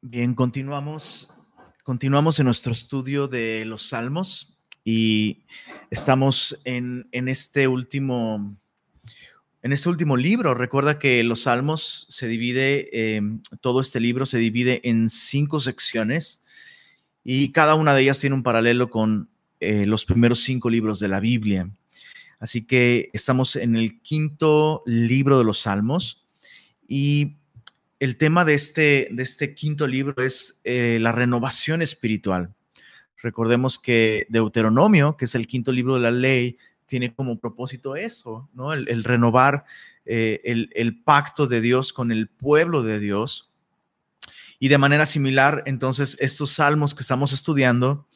Bien, continuamos, continuamos en nuestro estudio de los salmos y estamos en, este último, en este último libro. Recuerda que los salmos se divide, em, todo este libro se divide en cinco secciones y cada una de ellas tiene un paralelo con eh, los primeros cinco libros de la Biblia. Así que estamos en el quinto libro de los salmos y el tema de este, de este quinto libro es eh, la renovación espiritual. Recordemos que Deuteronomio, que es el quinto libro de la ley, tiene como propósito eso, ¿no? El, renovar eh, el, el, pacto de Dios con el pueblo de Dios. Y de manera similar, entonces, estos salmos que estamos estudiando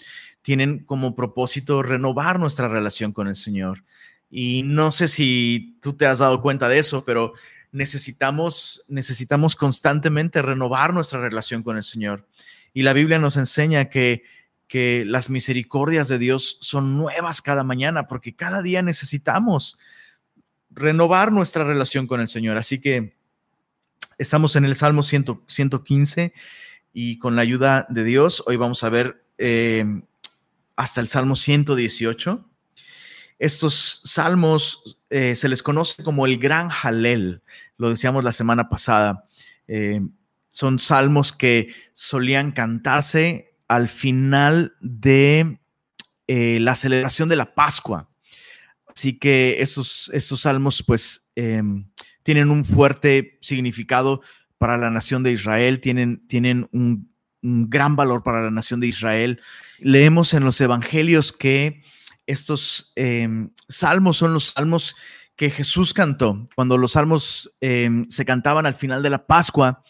tienen como propósito renovar nuestra relación con el Señor. Y no sé si tú te has dado cuenta de eso, pero necesitamos, necesitamos constantemente renovar nuestra relación con el Señor. Y la Biblia nos enseña que, que las misericordias de Dios son nuevas cada mañana, porque cada día necesitamos renovar nuestra relación con el Señor. Así que estamos en el Salmo 115 y con la ayuda de Dios, hoy vamos a ver eh, hasta el Salmo 118. Estos salmos eh, se les conoce como el gran Jalel, lo decíamos la semana pasada. Eh, son salmos que solían cantarse al final de eh, la celebración de la Pascua. Así que estos, estos salmos pues em, tienen un fuerte significado para la nación de Israel, tienen, tienen un, un gran valor para la nación de Israel. Leemos en los evangelios que estos em, salmos son los salmos que Jesús cantó. Cuando los salmos em, se cantaban al final de la Pascua,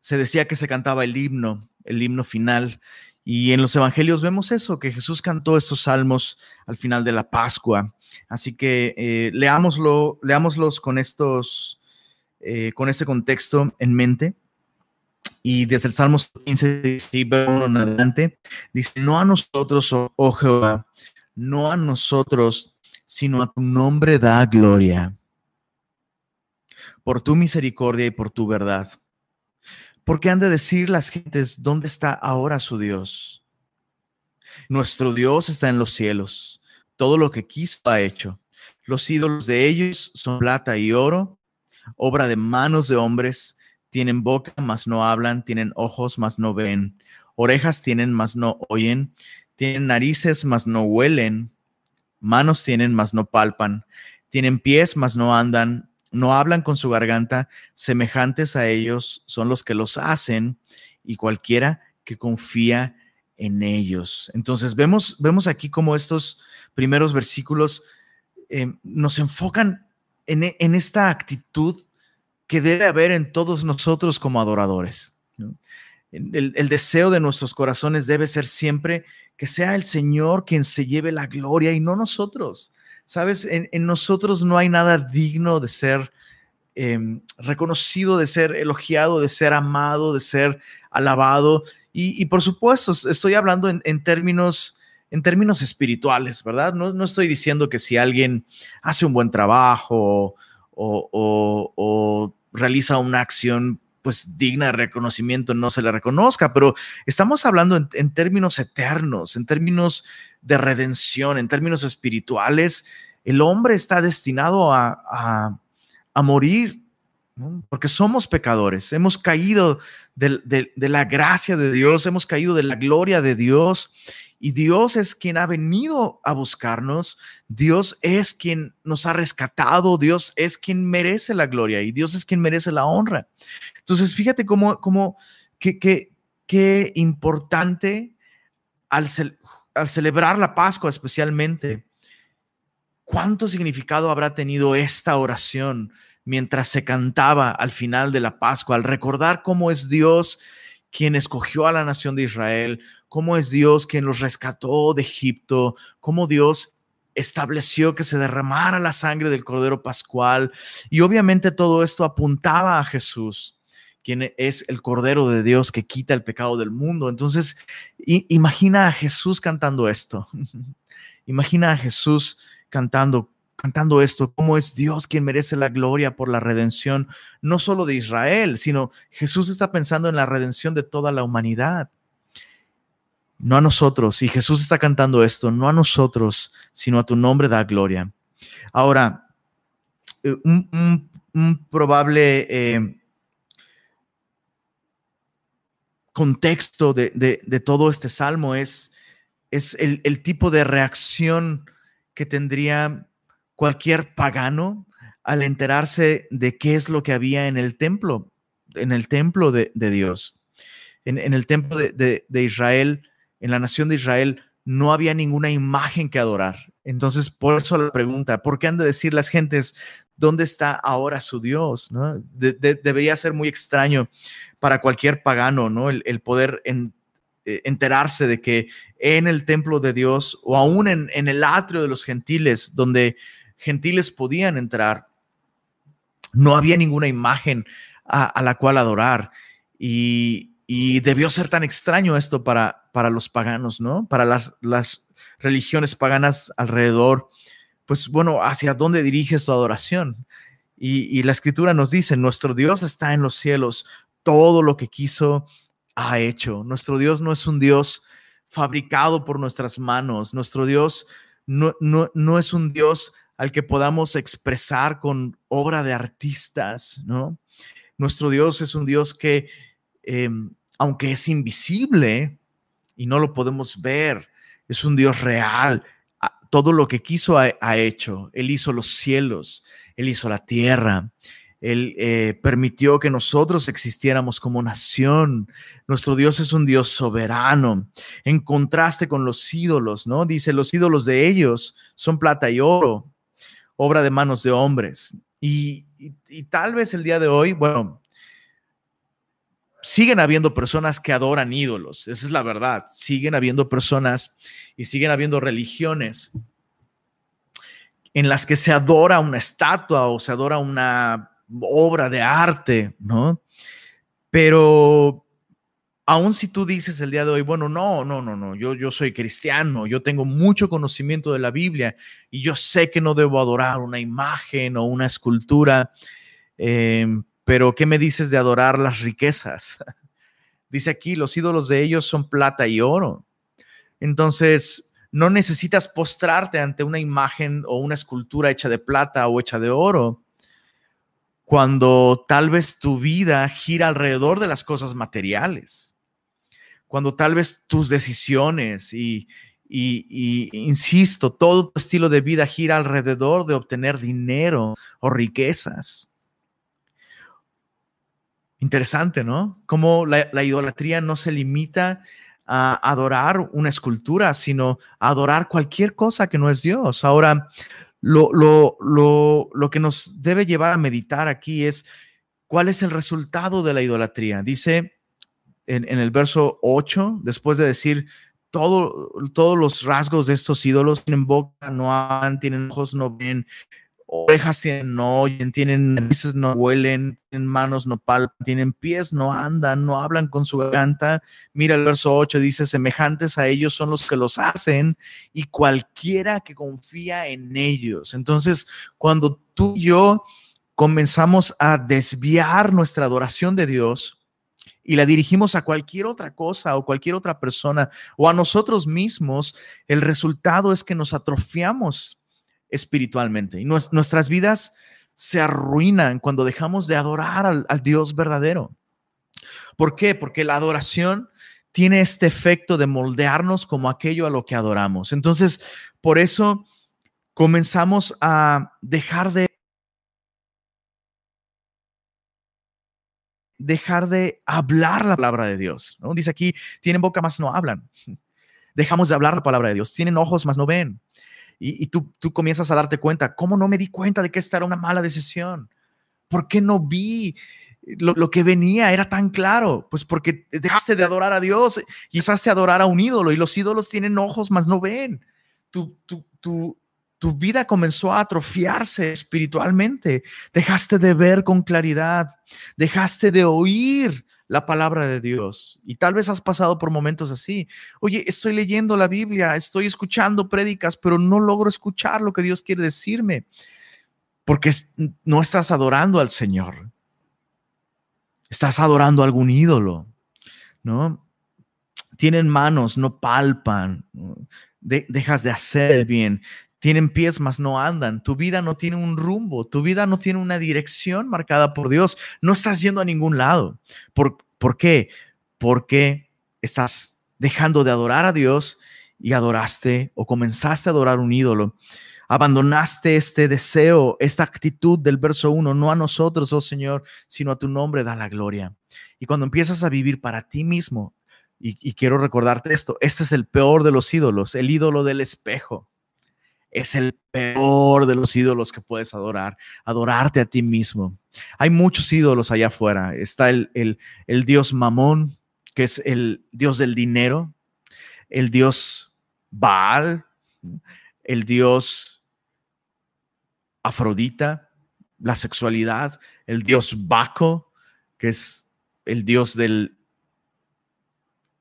se decía que se cantaba el himno, el himno final. Y en los evangelios vemos eso, que Jesús cantó estos salmos al final de la Pascua. Así que eh, leámoslo, leámoslos con estos, eh, con este contexto en mente. Y desde el Salmo 15, en adelante, dice, no a nosotros, oh Jehová, no a nosotros, sino a tu nombre da gloria. Por tu misericordia y por tu verdad. Porque han de decir las gentes, ¿dónde está ahora su Dios? Nuestro Dios está en los cielos. Todo lo que quiso ha hecho. Los ídolos de ellos son plata y oro, obra de manos de hombres. Tienen boca, mas no hablan. Tienen ojos, mas no ven. Orejas tienen, mas no oyen tienen narices, mas no huelen. Manos tienen, mas no palpan. Tienen pies, mas no andan. No hablan con su garganta. Semejantes a ellos son los que los hacen y cualquiera que confía en ellos. Entonces vemos, vemos aquí como estos primeros versículos eh, nos enfocan en, en, esta actitud que debe haber en todos nosotros como adoradores. El, el, deseo de nuestros corazones debe ser siempre que sea el Señor quien se lleve la gloria y no nosotros. Sabes, en, nosotros no hay nada digno de ser em, reconocido, de ser elogiado, de ser amado, de ser alabado. Y, por supuesto, estoy hablando en, términos en términos espirituales, ¿verdad? No, no, estoy diciendo que si alguien hace un buen trabajo o, o realiza una acción pues digna de reconocimiento no se le reconozca, pero estamos hablando en, términos eternos, en términos de redención, en términos espirituales. El hombre está destinado a, morir porque somos pecadores, hemos caído de, la gracia de Dios, hemos caído de la gloria de Dios y Dios es quien ha venido a buscarnos, Dios es quien nos ha rescatado, Dios es quien merece la gloria y Dios es quien merece la honra. Entonces, fíjate cómo, cómo qué, qué, importante al, al celebrar la Pascua especialmente, cuánto significado habrá tenido esta oración mientras se cantaba al final de la Pascua, al recordar cómo es Dios quien escogió a la nación de Israel, cómo es Dios quien los rescató de Egipto, cómo Dios estableció que se derramara la sangre del Cordero Pascual. Y obviamente todo esto apuntaba a Jesús, quien es el Cordero de Dios que quita el pecado del mundo. Entonces, imagina a Jesús cantando esto. imagina a Jesús cantando cantando esto, cómo es Dios quien merece la gloria por la redención, no solo de Israel, sino Jesús está pensando en la redención de toda la humanidad. No a nosotros, y Jesús está cantando esto, no a nosotros, sino a tu nombre da gloria. Ahora, eh, un, probable eh, contexto de, todo este salmo es, es el, el tipo de reacción que tendría cualquier pagano al enterarse de qué es lo que había en el templo, en el templo de, Dios. En, el templo de, Israel, en la nación de Israel, no había ninguna imagen que adorar. Entonces, por eso la pregunta, ¿por qué han de decir las gentes, ¿dónde está ahora su Dios? ¿No? debería ser muy extraño para cualquier pagano, ¿no? El, poder eh, enterarse de que en el templo de Dios o aún en, el atrio de los gentiles, donde gentiles podían entrar. No había ninguna imagen a, la cual adorar. Y, debió ser tan extraño esto para, para los paganos, ¿no? Para las, las religiones paganas alrededor. Pues bueno, ¿hacia dónde dirige su adoración? Y, la escritura nos dice, nuestro Dios está en los cielos, todo lo que quiso ha hecho. Nuestro Dios no es un Dios fabricado por nuestras manos, nuestro Dios no, no, no es un Dios al que podamos expresar con obra de artistas, ¿no? Nuestro Dios es un Dios que, em, aunque es invisible y no lo podemos ver, es un Dios real. Todo lo que quiso ha, hecho. Él hizo los cielos, Él hizo la tierra, Él eh, permitió que nosotros existiéramos como nación. Nuestro Dios es un Dios soberano, en contraste con los ídolos, ¿no? Dice, los ídolos de ellos son plata y oro, obra de manos de hombres. Y, tal vez el día de hoy, bueno, siguen habiendo personas que adoran ídolos, esa es la verdad, siguen habiendo personas y siguen habiendo religiones en las que se adora una estatua o se adora una obra de arte, ¿no? Pero aún si tú dices el día de hoy, bueno, no, no, no, no, yo, yo soy cristiano, yo tengo mucho conocimiento de la Biblia y yo sé que no debo adorar una imagen o una escultura, em, pero ¿qué me dices de adorar las riquezas? Dice aquí, los ídolos de ellos son plata y oro. Entonces, no necesitas postrarte ante una imagen o una escultura hecha de plata o hecha de oro cuando tal vez tu vida gira alrededor de las cosas materiales cuando tal vez tus decisiones y, insisto, todo tu estilo de vida gira alrededor de obtener dinero o riquezas. Interesante, ¿no? Como la, idolatría no se limita a adorar una escultura, sino a adorar cualquier cosa que no es Dios. Ahora, lo, lo, que nos debe llevar a meditar aquí es cuál es el resultado de la idolatría. Dice en, el verso 8, después de decir todo, todos los rasgos de estos ídolos, tienen boca, no hablan, tienen ojos, no ven, orejas tienen, no oyen, tienen narices, no huelen, tienen manos, no palpan, tienen pies, no andan, no hablan con su garganta. Mira el verso 8, dice, semejantes a ellos son los que los hacen y cualquiera que confía en ellos. Entonces, cuando tú y yo comenzamos a desviar nuestra adoración de Dios, y la dirigimos a cualquier otra cosa o cualquier otra persona o a nosotros mismos, el resultado es que nos atrofiamos espiritualmente y nuestras vidas se arruinan cuando dejamos de adorar al, Dios verdadero. ¿Por qué? Porque la adoración tiene este efecto de moldearnos como aquello a lo que adoramos. Entonces, por eso comenzamos a dejar de dejar de hablar la palabra de Dios. ¿no? Dice aquí, tienen boca más no hablan. Dejamos de hablar la palabra de Dios. Tienen ojos más no ven. Y, tú, tú comienzas a darte cuenta, ¿cómo no me di cuenta de que esta era una mala decisión? ¿Por qué no vi lo, que venía? Era tan claro. Pues porque dejaste de adorar a Dios empezaste a adorar a un ídolo y los ídolos tienen ojos más no ven. Tú, tú, tú, tu vida comenzó a atrofiarse espiritualmente. Dejaste de ver con claridad, dejaste de oír la palabra de Dios. Y tal vez has pasado por momentos así. Oye, estoy leyendo la Biblia, estoy escuchando prédicas, pero no logro escuchar lo que Dios quiere decirme, porque no estás adorando al Señor. Estás adorando a algún ídolo, ¿no? Tienen manos, no palpan, dejas de hacer bien. Tienen pies, mas no andan. Tu vida no tiene un rumbo, tu vida no tiene una dirección marcada por Dios. No estás yendo a ningún lado. ¿Por, ¿por qué? Porque estás dejando de adorar a Dios y adoraste o comenzaste a adorar un ídolo. Abandonaste este deseo, esta actitud del verso 1, no a nosotros, oh Señor, sino a tu nombre da la gloria. Y cuando empiezas a vivir para ti mismo, y, y quiero recordarte esto, este es el peor de los ídolos, el ídolo del espejo es el peor de los ídolos que puedes adorar, adorarte a ti mismo. Hay muchos ídolos allá afuera. Está el, el, dios Mamón, que es el dios del dinero, el dios Baal, el dios Afrodita, la sexualidad, el dios Baco, que es el dios del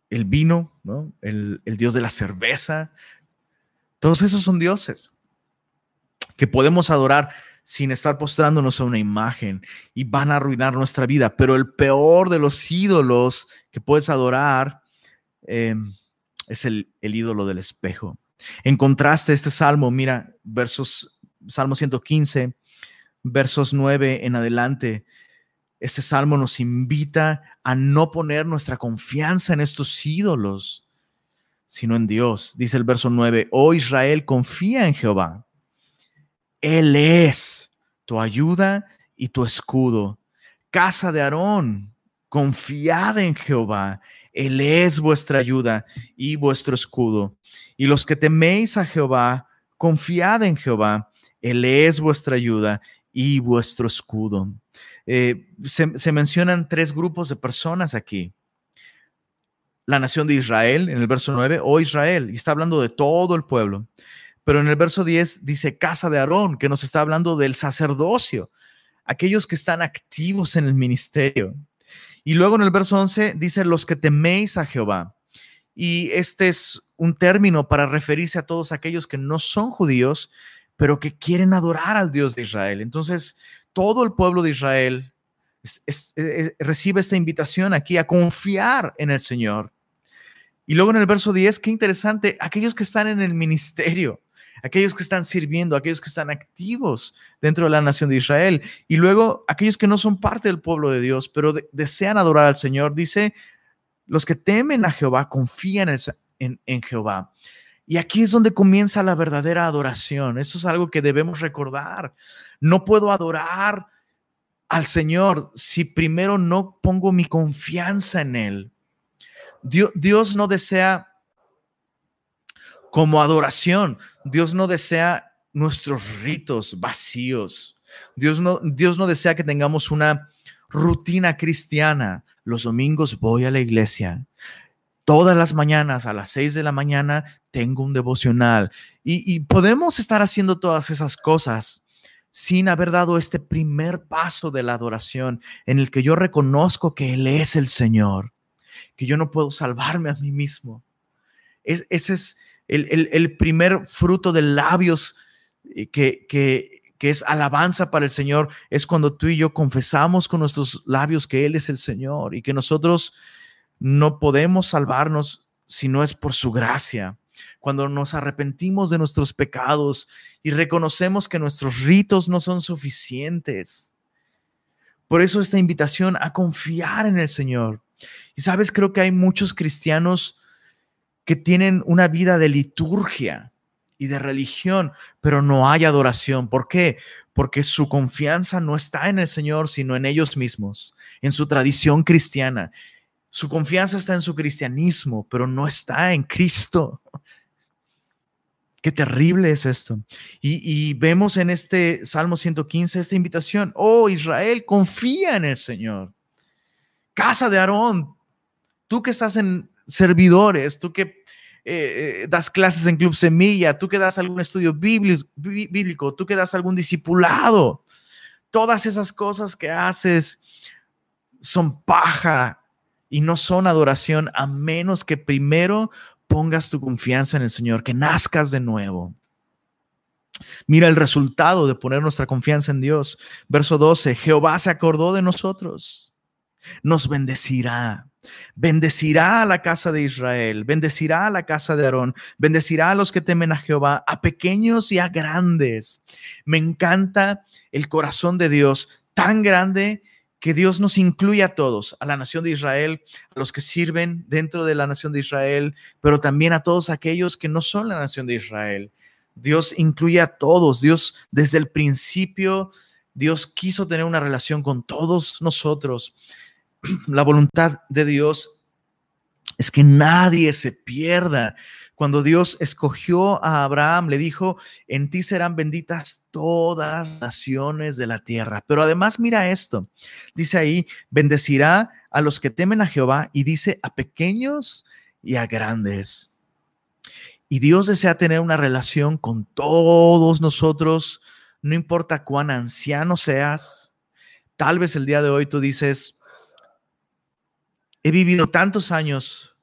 el vino, ¿no? el, el dios de la cerveza, todos esos son dioses que podemos adorar sin estar postrándonos a una imagen y van a arruinar nuestra vida. Pero el peor de los ídolos que puedes adorar em, es el, ídolo del espejo. En contraste, este salmo, mira, versos, Salmo 115, versos 9 en adelante. Este salmo nos invita a no poner nuestra confianza en estos ídolos, sino en Dios. Dice el verso 9, oh Israel, confía en Jehová. Él es tu ayuda y tu escudo. Casa de Aarón, confiad en Jehová. Él es vuestra ayuda y vuestro escudo. Y los que teméis a Jehová, confiad en Jehová. Él es vuestra ayuda y vuestro escudo. Eh, se, se mencionan tres grupos de personas aquí la nación de Israel, en el verso 9, o Israel, y está hablando de todo el pueblo. Pero en el verso 10 dice casa de Aarón, que nos está hablando del sacerdocio, aquellos que están activos en el ministerio. Y luego en el verso 11 dice los que teméis a Jehová. Y este es un término para referirse a todos aquellos que no son judíos, pero que quieren adorar al Dios de Israel. Entonces, todo el pueblo de Israel recibe esta invitación aquí a confiar en el Señor. Y luego en el verso 10, qué interesante, aquellos que están en el ministerio, aquellos que están sirviendo, aquellos que están activos dentro de la nación de Israel. Y luego aquellos que no son parte del pueblo de Dios, pero desean adorar al Señor. Dice, los que temen a Jehová confían en, en Jehová. Y aquí es donde comienza la verdadera adoración. Eso es algo que debemos recordar. No puedo adorar al Señor si primero no pongo mi confianza en Él. Dios, no desea como adoración, Dios no desea nuestros ritos vacíos. Dios no, Dios no desea que tengamos una rutina cristiana. Los domingos voy a la iglesia. Todas las mañanas a las seis de la mañana tengo un devocional. Y podemos estar haciendo todas esas cosas sin haber dado este primer paso de la adoración en el que yo reconozco que Él es el Señor que yo no puedo salvarme a mí mismo. Es, ese es el, primer fruto de labios eh, que, que, que es alabanza para el Señor, es cuando tú y yo confesamos con nuestros labios que Él es el Señor y que nosotros no podemos salvarnos si no es por su gracia. Cuando nos arrepentimos de nuestros pecados y reconocemos que nuestros ritos no son suficientes. Por eso esta invitación a confiar en el Señor. Y sabes, creo que hay muchos cristianos que tienen una vida de liturgia y de religión, pero no hay adoración. ¿Por qué? Porque su confianza no está en el Señor, sino en ellos mismos, en su tradición cristiana. Su confianza está en su cristianismo, pero no está en Cristo. Qué terrible es esto. Y, y, vemos en este Salmo 115 esta invitación. Oh, Israel, confía en el Señor casa de Aarón, tú que estás en servidores, tú que eh, eh, das clases en Club Semilla, tú que das algún estudio bíblico, tú que das algún discipulado, todas esas cosas que haces son paja y no son adoración a menos que primero pongas tu confianza en el Señor, que nazcas de nuevo. Mira el resultado de poner nuestra confianza en Dios. Verso 12, Jehová se acordó de nosotros, nos bendecirá. Bendecirá a la casa de Israel, bendecirá a la casa de Aarón, bendecirá a los que temen a Jehová, a pequeños y a grandes. Me encanta el corazón de Dios tan grande que Dios nos incluye a todos, a la nación de Israel, a los que sirven dentro de la nación de Israel, pero también a todos aquellos que no son la nación de Israel. Dios incluye a todos. Dios desde el principio, Dios quiso tener una relación con todos nosotros. La voluntad de Dios es que nadie se pierda. Cuando Dios escogió a Abraham, le dijo, en ti serán benditas todas las naciones de la tierra. Pero además mira esto, dice ahí, bendecirá a los que temen a Jehová y dice a pequeños y a grandes. Y Dios desea tener una relación con todos nosotros, no importa cuán anciano seas. Tal vez el día de hoy tú dices, he vivido tantos años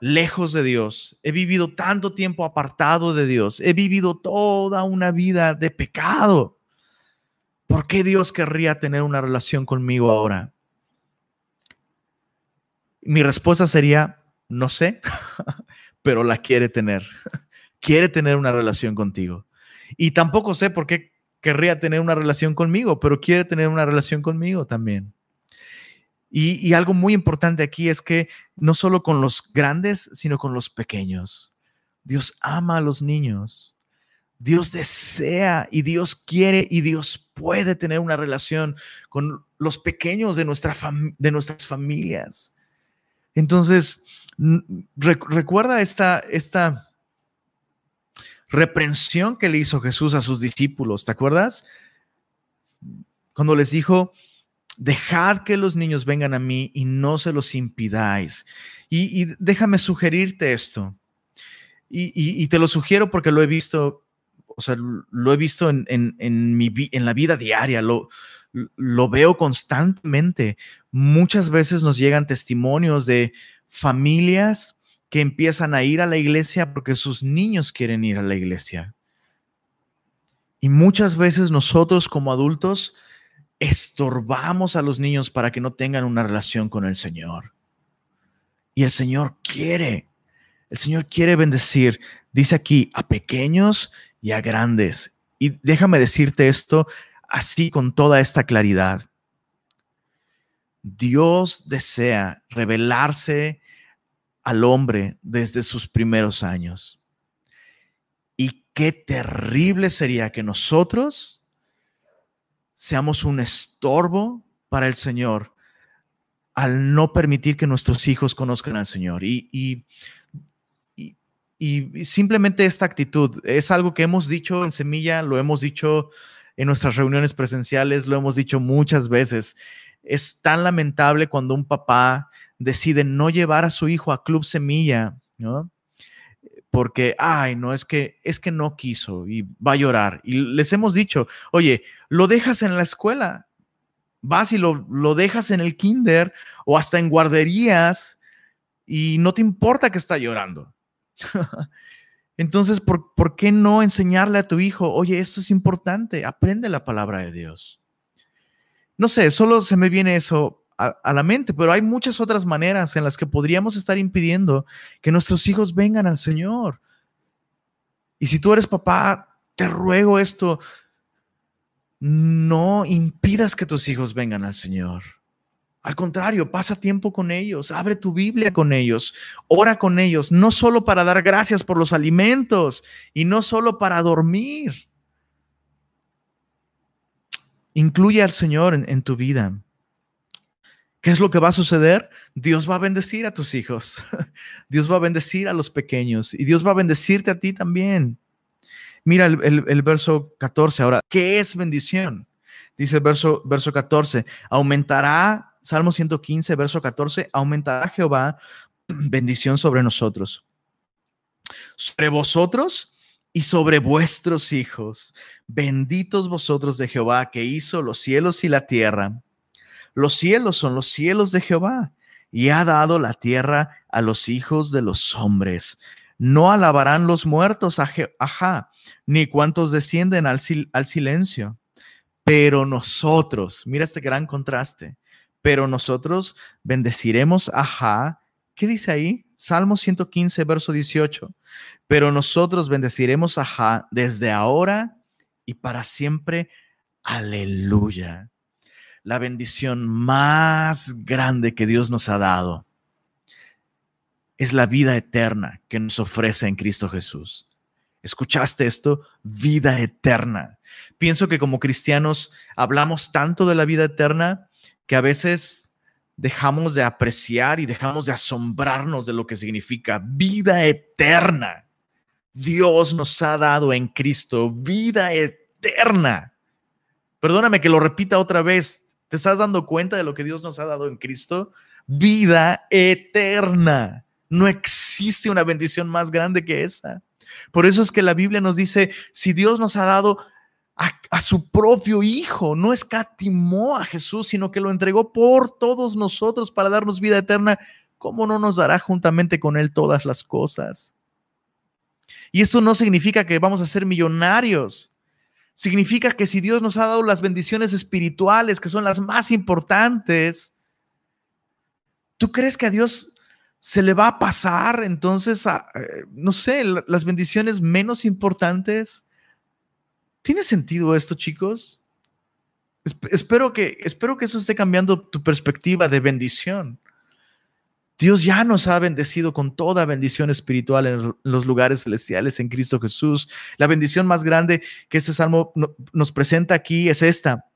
lejos de Dios, he vivido tanto tiempo apartado de Dios, he vivido toda una vida de pecado. ¿Por qué Dios querría tener una relación conmigo ahora? Mi respuesta sería, no sé, pero la quiere tener. quiere tener una relación contigo. Y tampoco sé por qué querría tener una relación conmigo, pero quiere tener una relación conmigo también. Y, algo muy importante aquí es que no solo con los grandes, sino con los pequeños. Dios ama a los niños. Dios desea y Dios quiere y Dios puede tener una relación con los pequeños de, nuestra de nuestras familias. Entonces, recuerda esta, esta reprensión que le hizo Jesús a sus discípulos, ¿te acuerdas? Cuando les dijo, Dejad que los niños vengan a mí y no se los impidáis. Y, déjame sugerirte esto. Y, te lo sugiero porque lo he visto, o sea, lo he visto en, en, mi, en la vida diaria, lo, lo veo constantemente. Muchas veces nos llegan testimonios de familias que empiezan a ir a la iglesia porque sus niños quieren ir a la iglesia. Y muchas veces nosotros como adultos estorbamos a los niños para que no tengan una relación con el Señor. Y el Señor quiere, el Señor quiere bendecir, dice aquí, a pequeños y a grandes. Y déjame decirte esto así con toda esta claridad. Dios desea revelarse al hombre desde sus primeros años. Y qué terrible sería que nosotros seamos un estorbo para el Señor al no permitir que nuestros hijos conozcan al Señor. Y, y, simplemente esta actitud es algo que hemos dicho en Semilla, lo hemos dicho en nuestras reuniones presenciales, lo hemos dicho muchas veces. Es tan lamentable cuando un papá decide no llevar a su hijo a Club Semilla, ¿no? Porque, ay, no, es que, es que no quiso y va a llorar. Y les hemos dicho, oye, lo dejas en la escuela, vas y lo, lo dejas en el kinder o hasta en guarderías y no te importa que está llorando. Entonces, ¿por, ¿por, qué no enseñarle a tu hijo, oye, esto es importante, aprende la palabra de Dios? No sé, solo se me viene eso a, la mente, pero hay muchas otras maneras en las que podríamos estar impidiendo que nuestros hijos vengan al Señor. Y si tú eres papá, te ruego esto, no impidas que tus hijos vengan al Señor. Al contrario, pasa tiempo con ellos, abre tu Biblia con ellos, ora con ellos, no solo para dar gracias por los alimentos y no solo para dormir. Incluye al Señor en tu vida. ¿Qué es lo que va a suceder? Dios va a bendecir a tus hijos. Dios va a bendecir a los pequeños y Dios va a bendecirte a ti también. Mira el, verso 14 ahora. ¿Qué es bendición? Dice el verso, verso 14. Aumentará, Salmo 115, verso 14, aumentará Jehová bendición sobre nosotros. Sobre vosotros y sobre vuestros hijos. Benditos vosotros de Jehová que hizo los cielos y la tierra los cielos son los cielos de Jehová y ha dado la tierra a los hijos de los hombres. No alabarán los muertos a ajá, ni cuantos descienden al, silencio. Pero nosotros, mira este gran contraste, pero nosotros bendeciremos ajá. ¿Qué dice ahí? Salmo 115, verso 18. Pero nosotros bendeciremos ajá desde ahora y para siempre. Aleluya la bendición más grande que Dios nos ha dado es la vida eterna que nos ofrece en Cristo Jesús. ¿Escuchaste esto? Vida eterna. Pienso que como cristianos hablamos tanto de la vida eterna que a veces dejamos de apreciar y dejamos de asombrarnos de lo que significa vida eterna. Dios nos ha dado en Cristo vida eterna. Perdóname que lo repita otra vez. ¿Te estás dando cuenta de lo que Dios nos ha dado en Cristo? Vida eterna. No existe una bendición más grande que esa. Por eso es que la Biblia nos dice, si Dios nos ha dado a, su propio Hijo, no escatimó a Jesús, sino que lo entregó por todos nosotros para darnos vida eterna, ¿cómo no nos dará juntamente con Él todas las cosas? Y esto no significa que vamos a ser millonarios significa que si Dios nos ha dado las bendiciones espirituales, que son las más importantes, ¿tú crees que a Dios se le va a pasar entonces a, eh, no sé, las bendiciones menos importantes? ¿Tiene sentido esto, chicos? Espero que, espero que eso esté cambiando tu perspectiva de bendición. Dios ya nos ha bendecido con toda bendición espiritual en los lugares celestiales en Cristo Jesús. La bendición más grande que este salmo nos presenta aquí es esta.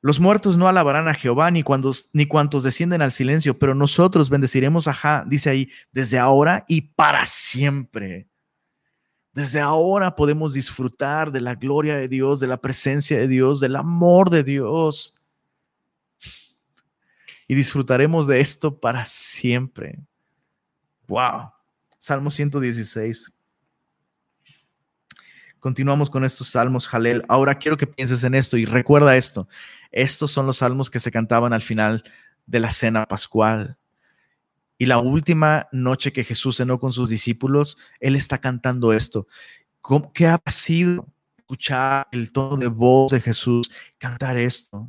Los muertos no alabarán a Jehová ni, cuando, ni cuantos descienden al silencio, pero nosotros bendeciremos a Ja, dice ahí, desde ahora y para siempre. Desde ahora podemos disfrutar de la gloria de Dios, de la presencia de Dios, del amor de Dios y disfrutaremos de esto para siempre. Wow. Salmo 116. Continuamos con estos salmos, Jalel. Ahora quiero que pienses en esto y recuerda esto. Estos son los salmos que se cantaban al final de la cena pascual. Y la última noche que Jesús cenó con sus discípulos, Él está cantando esto. ¿Qué ha sido escuchar el tono de voz de Jesús cantar esto?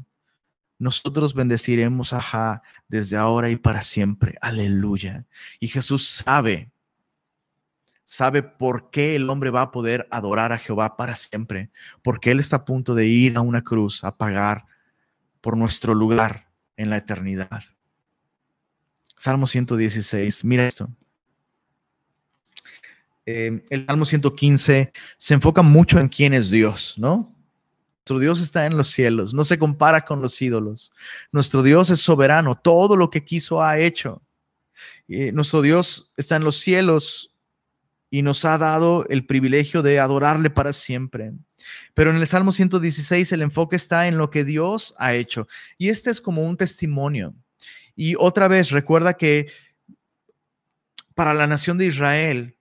Nosotros bendeciremos a Ja desde ahora y para siempre. Aleluya. Y Jesús sabe, sabe por qué el hombre va a poder adorar a Jehová para siempre, porque Él está a punto de ir a una cruz a pagar por nuestro lugar en la eternidad. Salmo 116, mira esto. Eh, el Salmo 115 se enfoca mucho en quién es Dios, ¿no? Nuestro Dios está en los cielos, no se compara con los ídolos. Nuestro Dios es soberano, todo lo que quiso ha hecho. nuestro Dios está en los cielos y nos ha dado el privilegio de adorarle para siempre. Pero en el Salmo 116 el enfoque está en lo que Dios ha hecho. Y este es como un testimonio. Y otra vez, recuerda que para la nación de Israel,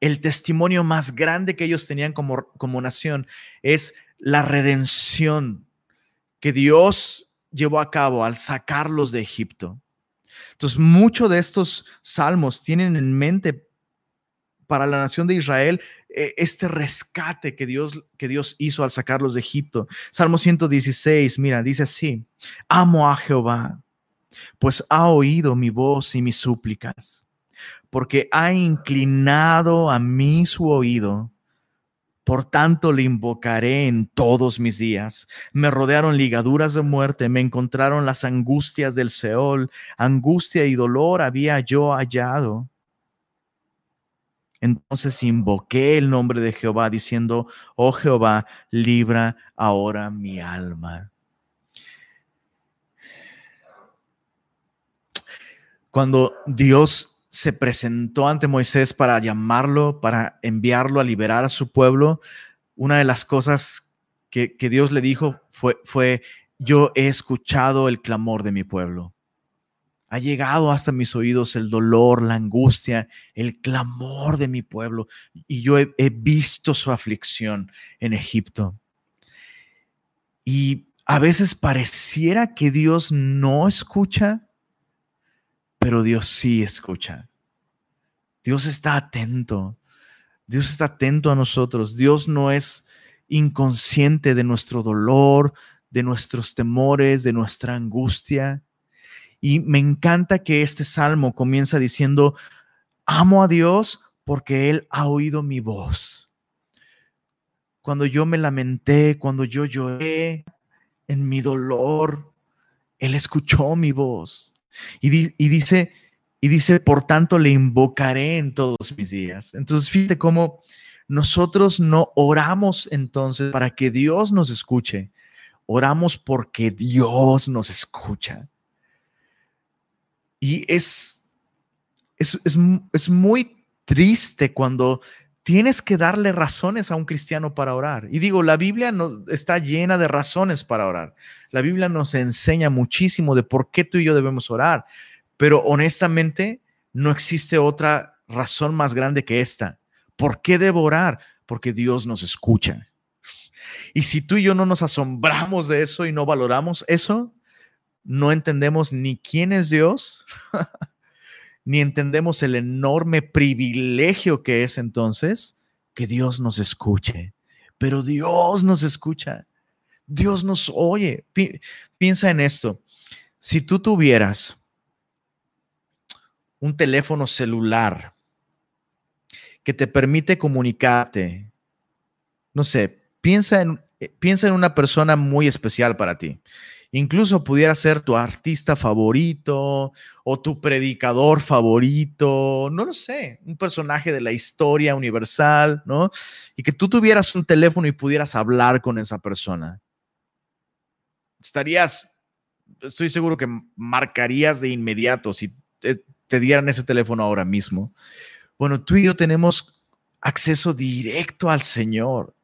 el testimonio más grande que ellos tenían como, como nación es la redención que Dios llevó a cabo al sacarlos de Egipto. Entonces, muchos de estos salmos tienen en mente para la nación de Israel eh, este rescate que Dios, que Dios hizo al sacarlos de Egipto. Salmo 116, mira, dice así, amo a Jehová, pues ha oído mi voz y mis súplicas, porque ha inclinado a mí su oído por tanto le invocaré en todos mis días. Me rodearon ligaduras de muerte, me encontraron las angustias del Seol, angustia y dolor había yo hallado. Entonces invoqué el nombre de Jehová diciendo, oh Jehová, libra ahora mi alma. Cuando Dios se presentó ante Moisés para llamarlo, para enviarlo a liberar a su pueblo, una de las cosas que, Dios le dijo fue, fue, yo he escuchado el clamor de mi pueblo. Ha llegado hasta mis oídos el dolor, la angustia, el clamor de mi pueblo. Y yo he, he visto su aflicción en Egipto. Y a veces pareciera que Dios no escucha pero Dios sí escucha. Dios está atento. Dios está atento a nosotros. Dios no es inconsciente de nuestro dolor, de nuestros temores, de nuestra angustia. Y me encanta que este salmo comienza diciendo, amo a Dios porque Él ha oído mi voz. Cuando yo me lamenté, cuando yo lloré en mi dolor, Él escuchó mi voz. Y, dice, y dice, por tanto le invocaré en todos mis días. Entonces, fíjate cómo nosotros no oramos entonces para que Dios nos escuche, oramos porque Dios nos escucha. Y es, es, es, muy triste cuando tienes que darle razones a un cristiano para orar. Y digo, la Biblia no, está llena de razones para orar. La Biblia nos enseña muchísimo de por qué tú y yo debemos orar. Pero honestamente, no existe otra razón más grande que esta. ¿Por qué debo orar? Porque Dios nos escucha. Y si tú y yo no nos asombramos de eso y no valoramos eso, no entendemos ni quién es Dios, ni entendemos el enorme privilegio que es entonces que Dios nos escuche. Pero Dios nos escucha. Dios nos oye. piensa en esto. Si tú tuvieras un teléfono celular que te permite comunicarte. No sé, piensa en, eh, piensa en una persona muy especial para ti. Incluso pudiera ser tu artista favorito o tu predicador favorito, no lo sé, un personaje de la historia universal, ¿no? Y que tú tuvieras un teléfono y pudieras hablar con esa persona. Estarías, estoy seguro que marcarías de inmediato si te dieran ese teléfono ahora mismo. Bueno, tú y yo tenemos acceso directo al Señor,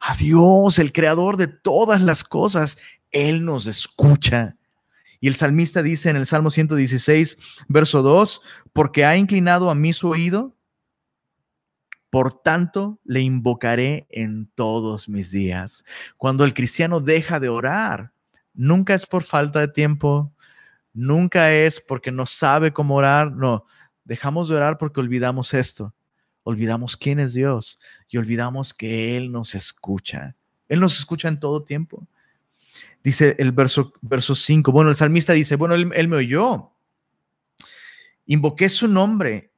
a Dios, el creador de todas las cosas. Él nos escucha. Y el salmista dice en el Salmo 116, verso 2, porque ha inclinado a mí su oído, por tanto le invocaré en todos mis días. Cuando el cristiano deja de orar, nunca es por falta de tiempo, nunca es porque no sabe cómo orar, no, Dejamos de orar porque olvidamos esto. Olvidamos quién es Dios y olvidamos que Él nos escucha. Él nos escucha en todo tiempo. Dice el verso, verso 5. Bueno, el salmista dice, bueno, él, me oyó. Invoqué su nombre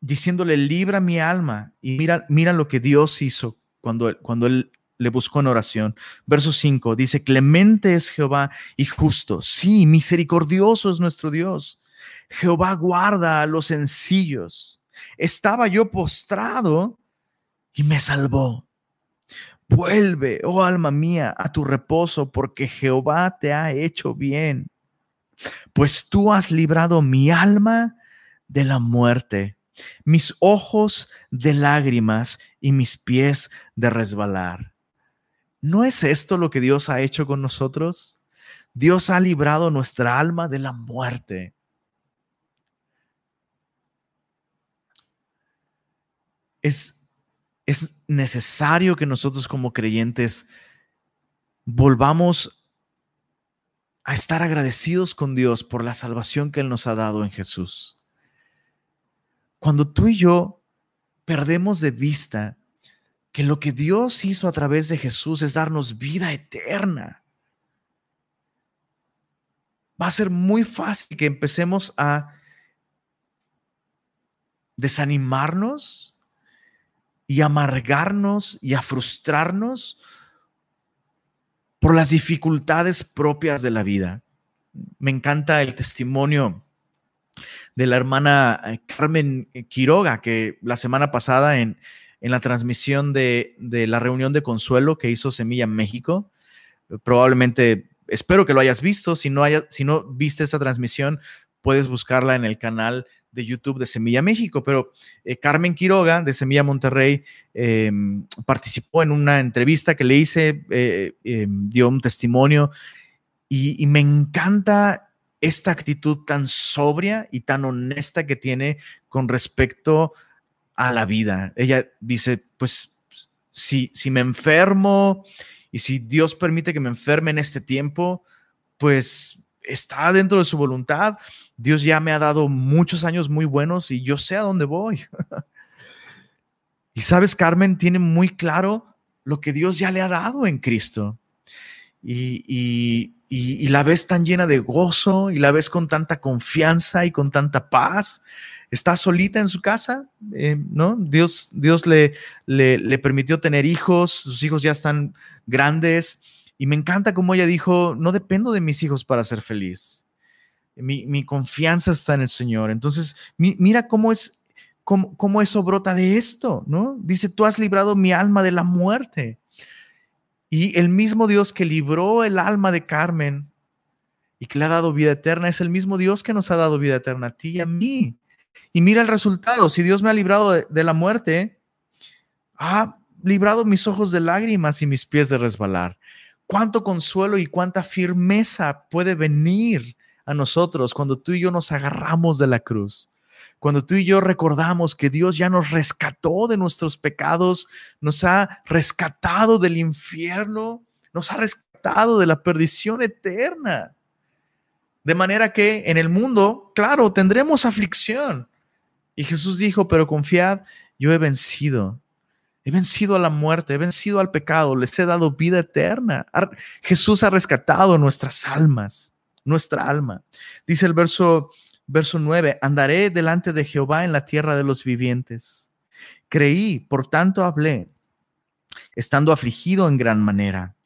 diciéndole, libra mi alma. Y mira, mira lo que Dios hizo cuando, cuando él le buscó en oración. Verso 5 dice, clemente es Jehová y justo. Sí, misericordioso es nuestro Dios Jehová guarda a los sencillos. Estaba yo postrado y me salvó. Vuelve, oh alma mía, a tu reposo, porque Jehová te ha hecho bien. Pues tú has librado mi alma de la muerte, mis ojos de lágrimas y mis pies de resbalar. ¿No es esto lo que Dios ha hecho con nosotros? Dios ha librado nuestra alma de la muerte. es, es necesario que nosotros como creyentes volvamos a estar agradecidos con Dios por la salvación que Él nos ha dado en Jesús. Cuando tú y yo perdemos de vista que lo que Dios hizo a través de Jesús es darnos vida eterna, va a ser muy fácil que empecemos a desanimarnos y amargarnos y a frustrarnos por las dificultades propias de la vida. Me encanta el testimonio de la hermana eh, Carmen Quiroga, que la semana pasada en, la transmisión de, la reunión de consuelo que hizo Semilla México, probablemente, espero que lo hayas visto, si no, haya, si no viste esa transmisión, puedes buscarla en el canal de YouTube de Semilla México, pero eh, Carmen Quiroga de Semilla Monterrey em, participó en una entrevista que le hice, eh, em, dio un testimonio y, me encanta esta actitud tan sobria y tan honesta que tiene con respecto a la vida. Ella dice, pues si, si me enfermo y si Dios permite que me enferme en este tiempo, pues está dentro de su voluntad. Dios ya me ha dado muchos años muy buenos y yo sé a dónde voy. y sabes, Carmen tiene muy claro lo que Dios ya le ha dado en Cristo. Y, la ves tan llena de gozo y la ves con tanta confianza y con tanta paz. Está solita en su casa, eh, ¿no? Dios, Dios le, le, le permitió tener hijos, sus hijos ya están grandes y me encanta como ella dijo, no dependo de mis hijos para ser feliz. Mi, confianza está en el Señor. Entonces, mira cómo es, cómo, cómo eso brota de esto, ¿no? Dice, tú has librado mi alma de la muerte. Y el mismo Dios que libró el alma de Carmen y que le ha dado vida eterna es el mismo Dios que nos ha dado vida eterna a ti y a mí. Y mira el resultado. Si Dios me ha librado de, de la muerte, ha librado mis ojos de lágrimas y mis pies de resbalar cuánto consuelo y cuánta firmeza puede venir a nosotros cuando tú y yo nos agarramos de la cruz. Cuando tú y yo recordamos que Dios ya nos rescató de nuestros pecados, nos ha rescatado del infierno, nos ha rescatado de la perdición eterna. De manera que en el mundo, claro, tendremos aflicción. Y Jesús dijo, pero confiad, yo he vencido He vencido a la muerte, he vencido al pecado, les he dado vida eterna. Jesús ha rescatado nuestras almas, nuestra alma. Dice el verso, verso 9, andaré delante de Jehová en la tierra de los vivientes. Creí, por tanto hablé, estando afligido en gran manera.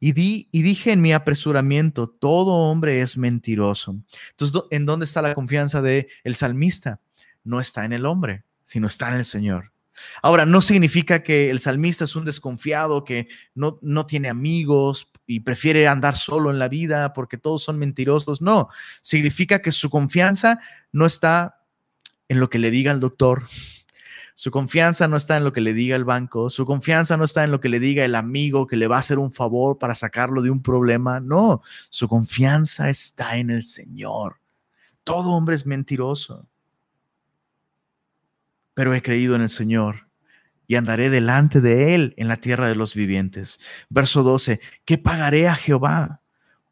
Y, di, y dije en mi apresuramiento, todo hombre es mentiroso. Entonces, ¿en dónde está la confianza del el salmista? No está en el hombre, sino está en el Señor. Ahora, no significa que el salmista es un desconfiado, que no, no tiene amigos y prefiere andar solo en la vida porque todos son mentirosos. No, significa que su confianza no está en lo que le diga el doctor. Su confianza no está en lo que le diga el banco, su confianza no está en lo que le diga el amigo que le va a hacer un favor para sacarlo de un problema. No, su confianza está en el Señor. Todo hombre es mentiroso pero he creído en el Señor y andaré delante de Él en la tierra de los vivientes. Verso 12, ¿qué pagaré a Jehová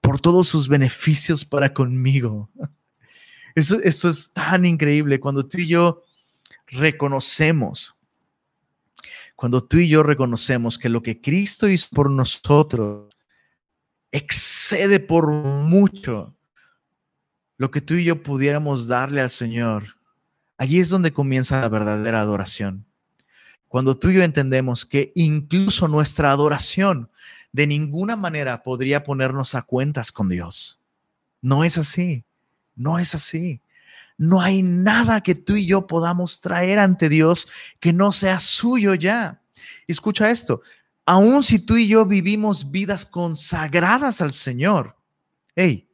por todos sus beneficios para conmigo? Eso, es tan increíble cuando tú y yo reconocemos, cuando tú y yo reconocemos que lo que Cristo hizo por nosotros excede por mucho lo que tú y yo pudiéramos darle al Señor Allí es donde comienza la verdadera adoración. Cuando tú y yo entendemos que incluso nuestra adoración de ninguna manera podría ponernos a cuentas con Dios. No es así, no es así. No hay nada que tú y yo podamos traer ante Dios que no sea suyo ya. Escucha esto, aun si tú y yo vivimos vidas consagradas al Señor, hey,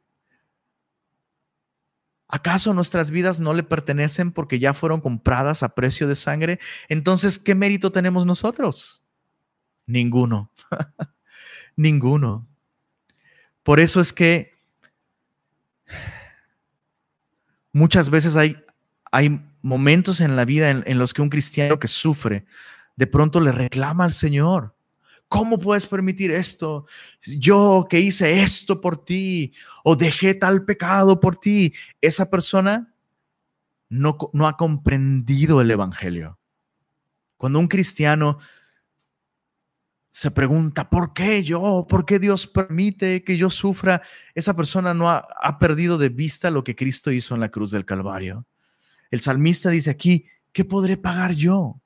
¿Acaso nuestras vidas no le pertenecen porque ya fueron compradas a precio de sangre? Entonces, ¿qué mérito tenemos nosotros? Ninguno. Ninguno. Por eso es que muchas veces hay, hay momentos en la vida en, en los que un cristiano que sufre de pronto le reclama al Señor ¿Cómo puedes permitir esto? Yo que hice esto por ti o dejé tal pecado por ti. Esa persona no, ha comprendido el Evangelio. Cuando un cristiano se pregunta, ¿por qué yo? ¿Por qué Dios permite que yo sufra? Esa persona no ha, ha, perdido de vista lo que Cristo hizo en la cruz del Calvario. El salmista dice aquí, ¿qué podré pagar yo?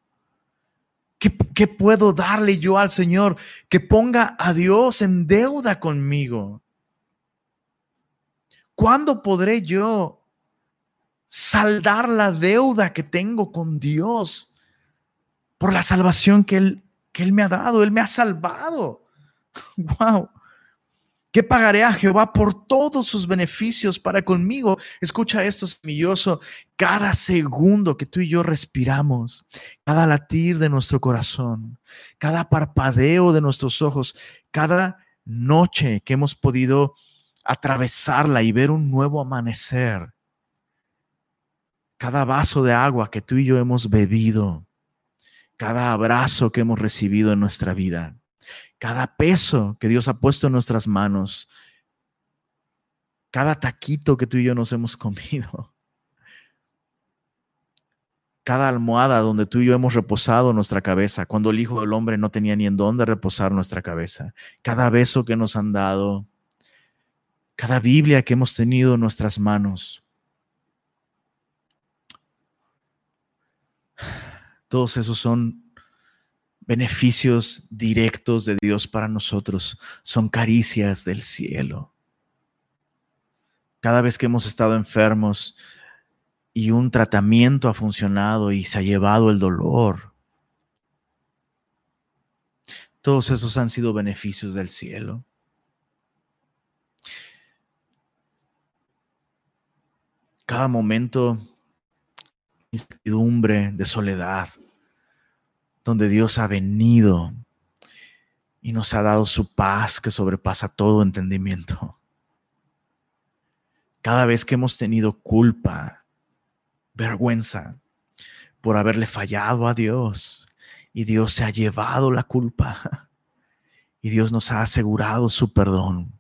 ¿Qué, puedo darle yo al Señor que ponga a Dios en deuda conmigo? ¿Cuándo podré yo saldar la deuda que tengo con Dios por la salvación que Él, que Él me ha dado? Él me ha salvado. ¡Wow! ¿Qué pagaré a Jehová por todos sus beneficios para conmigo? Escucha esto, semilloso. Cada segundo que tú y yo respiramos, cada latir de nuestro corazón, cada parpadeo de nuestros ojos, cada noche que hemos podido atravesarla y ver un nuevo amanecer, cada vaso de agua que tú y yo hemos bebido, cada abrazo que hemos recibido en nuestra vida cada peso que Dios ha puesto en nuestras manos, cada taquito que tú y yo nos hemos comido, cada almohada donde tú y yo hemos reposado nuestra cabeza, cuando el Hijo del Hombre no tenía ni en dónde reposar nuestra cabeza, cada beso que nos han dado, cada Biblia que hemos tenido en nuestras manos. Todos esos son beneficios directos de Dios para nosotros, son caricias del cielo. Cada vez que hemos estado enfermos y un tratamiento ha funcionado y se ha llevado el dolor, todos esos han sido beneficios del cielo. Cada momento de incertidumbre, de soledad, donde Dios ha venido y nos ha dado su paz que sobrepasa todo entendimiento. Cada vez que hemos tenido culpa, vergüenza por haberle fallado a Dios y Dios se ha llevado la culpa y Dios nos ha asegurado su perdón.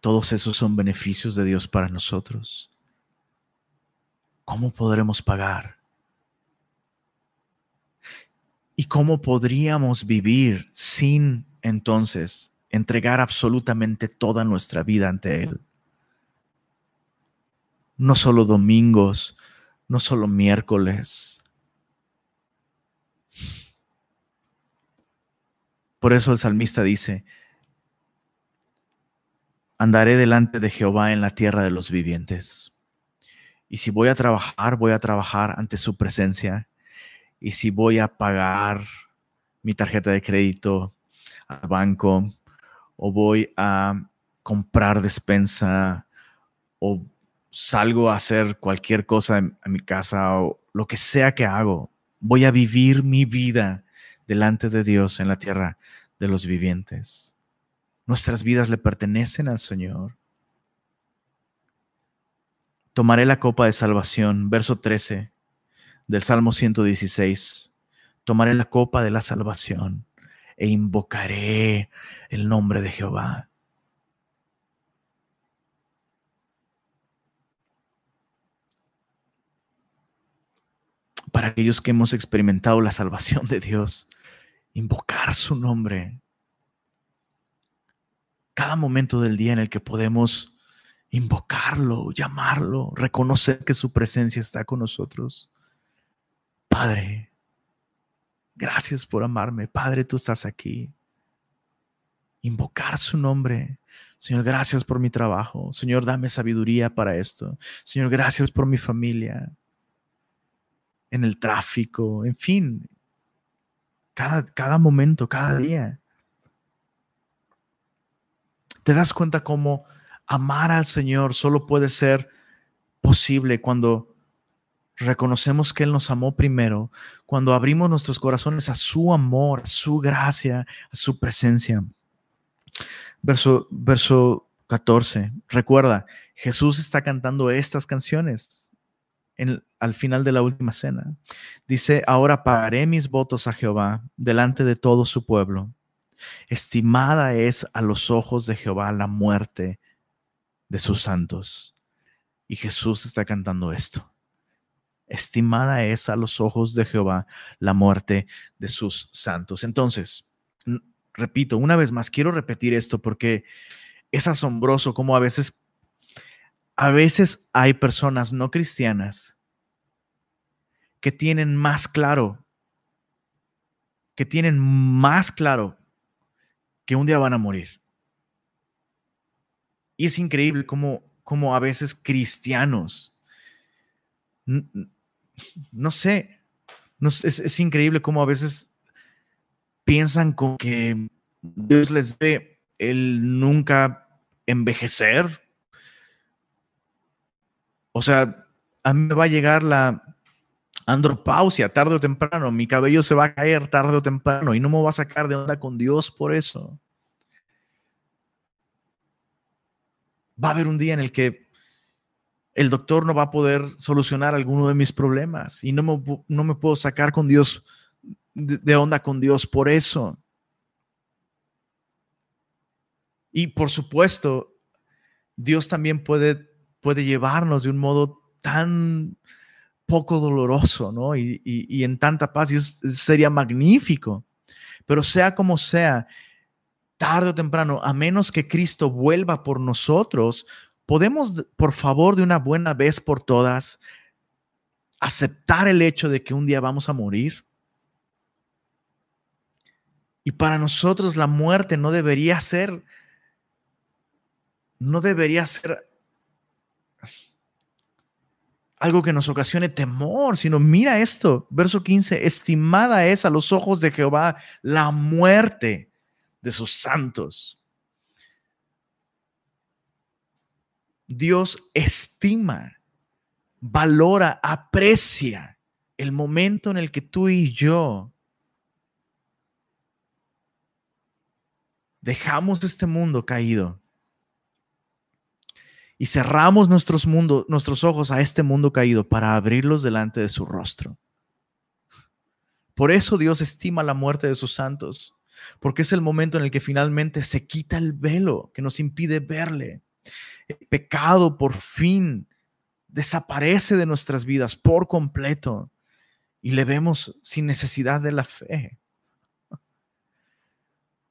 Todos esos son beneficios de Dios para nosotros. ¿Cómo podremos pagar? ¿Y cómo podríamos vivir sin entonces entregar absolutamente toda nuestra vida ante Él. No solo domingos, no solo miércoles. Por eso el salmista dice, andaré delante de Jehová en la tierra de los vivientes. Y si voy a trabajar, voy a trabajar ante su presencia. Y si voy a pagar mi tarjeta de crédito al banco, o voy a comprar despensa o salgo a hacer cualquier cosa en, mi casa o lo que sea que hago, voy a vivir mi vida delante de Dios en la tierra de los vivientes. Nuestras vidas le pertenecen al Señor. Tomaré la copa de salvación, verso 13 del Salmo 116. Tomaré la copa de la salvación e invocaré el nombre de Jehová. Para aquellos que hemos experimentado la salvación de Dios, invocar su nombre. Cada momento del día en el que podemos invocarlo, llamarlo, reconocer que su presencia está con nosotros. Padre, Gracias por amarme. Padre, tú estás aquí. Invocar su nombre. Señor, gracias por mi trabajo. Señor, dame sabiduría para esto. Señor, gracias por mi familia. En el tráfico, en fin. Cada, cada momento, cada día. ¿Te das cuenta cómo amar al Señor solo puede ser posible cuando reconocemos que Él nos amó primero, cuando abrimos nuestros corazones a su amor, a su gracia, a su presencia. Verso, verso 14. Recuerda, Jesús está cantando estas canciones al final de la última cena. Dice, ahora pagaré mis votos a Jehová delante de todo su pueblo. Estimada es a los ojos de Jehová la muerte de sus santos. Y Jesús está cantando esto. Estimada es a los ojos de Jehová la muerte de sus santos. Entonces, repito, una vez más, quiero repetir esto porque es asombroso cómo a veces, a veces hay personas no cristianas que tienen más claro, que tienen más claro que un día van a morir. Y es increíble cómo, cómo a veces cristianos no sé, es, increíble cómo a veces piensan con que Dios les dé el nunca envejecer. O sea, a mí me va a llegar la andropausia tarde o temprano, mi cabello se va a caer tarde o temprano y no me va a sacar de onda con Dios por eso. Va a haber un día en el que el doctor no va a poder solucionar alguno de mis problemas y no me, no me puedo sacar con Dios de, onda con Dios por eso. Y por supuesto, Dios también puede, puede llevarnos de un modo tan poco doloroso, ¿no? Y, y en tanta paz, y sería magnífico. Pero sea como sea, tarde o temprano, a menos que Cristo vuelva por nosotros, podemos, por favor, de una buena vez por todas, aceptar el hecho de que un día vamos a morir. Y para nosotros la muerte no debería ser, no debería ser algo que nos ocasione temor, sino mira esto, verso 15, estimada es a los ojos de Jehová la muerte de sus santos. Dios estima, valora, aprecia el momento en el que tú y yo dejamos este mundo caído y cerramos nuestros, mundos, nuestros ojos a este mundo caído para abrirlos delante de su rostro. Por eso Dios estima la muerte de sus santos, porque es el momento en el que finalmente se quita el velo que nos impide verle. El pecado por fin desaparece de nuestras vidas por completo y le vemos sin necesidad de la fe.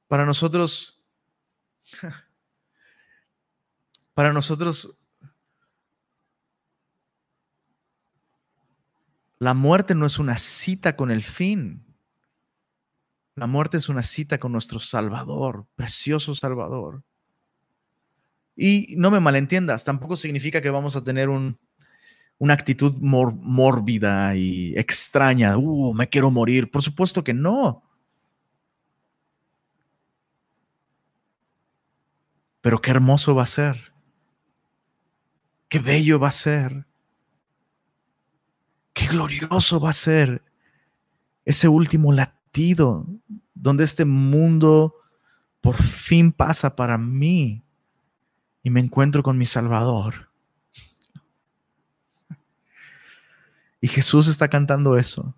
Para nosotros, para nosotros, la muerte no es una cita con el fin. La muerte es una cita con nuestro Salvador, precioso Salvador. Y no me malentiendas, tampoco significa que vamos a tener una actitud mórbida y extraña. Uh, me quiero morir. Por supuesto que no. Pero qué hermoso va a ser. Qué bello va a ser. Qué glorioso va a ser ese último latido donde este mundo por fin pasa para mí y me encuentro con mi Salvador. Y Jesús está cantando eso.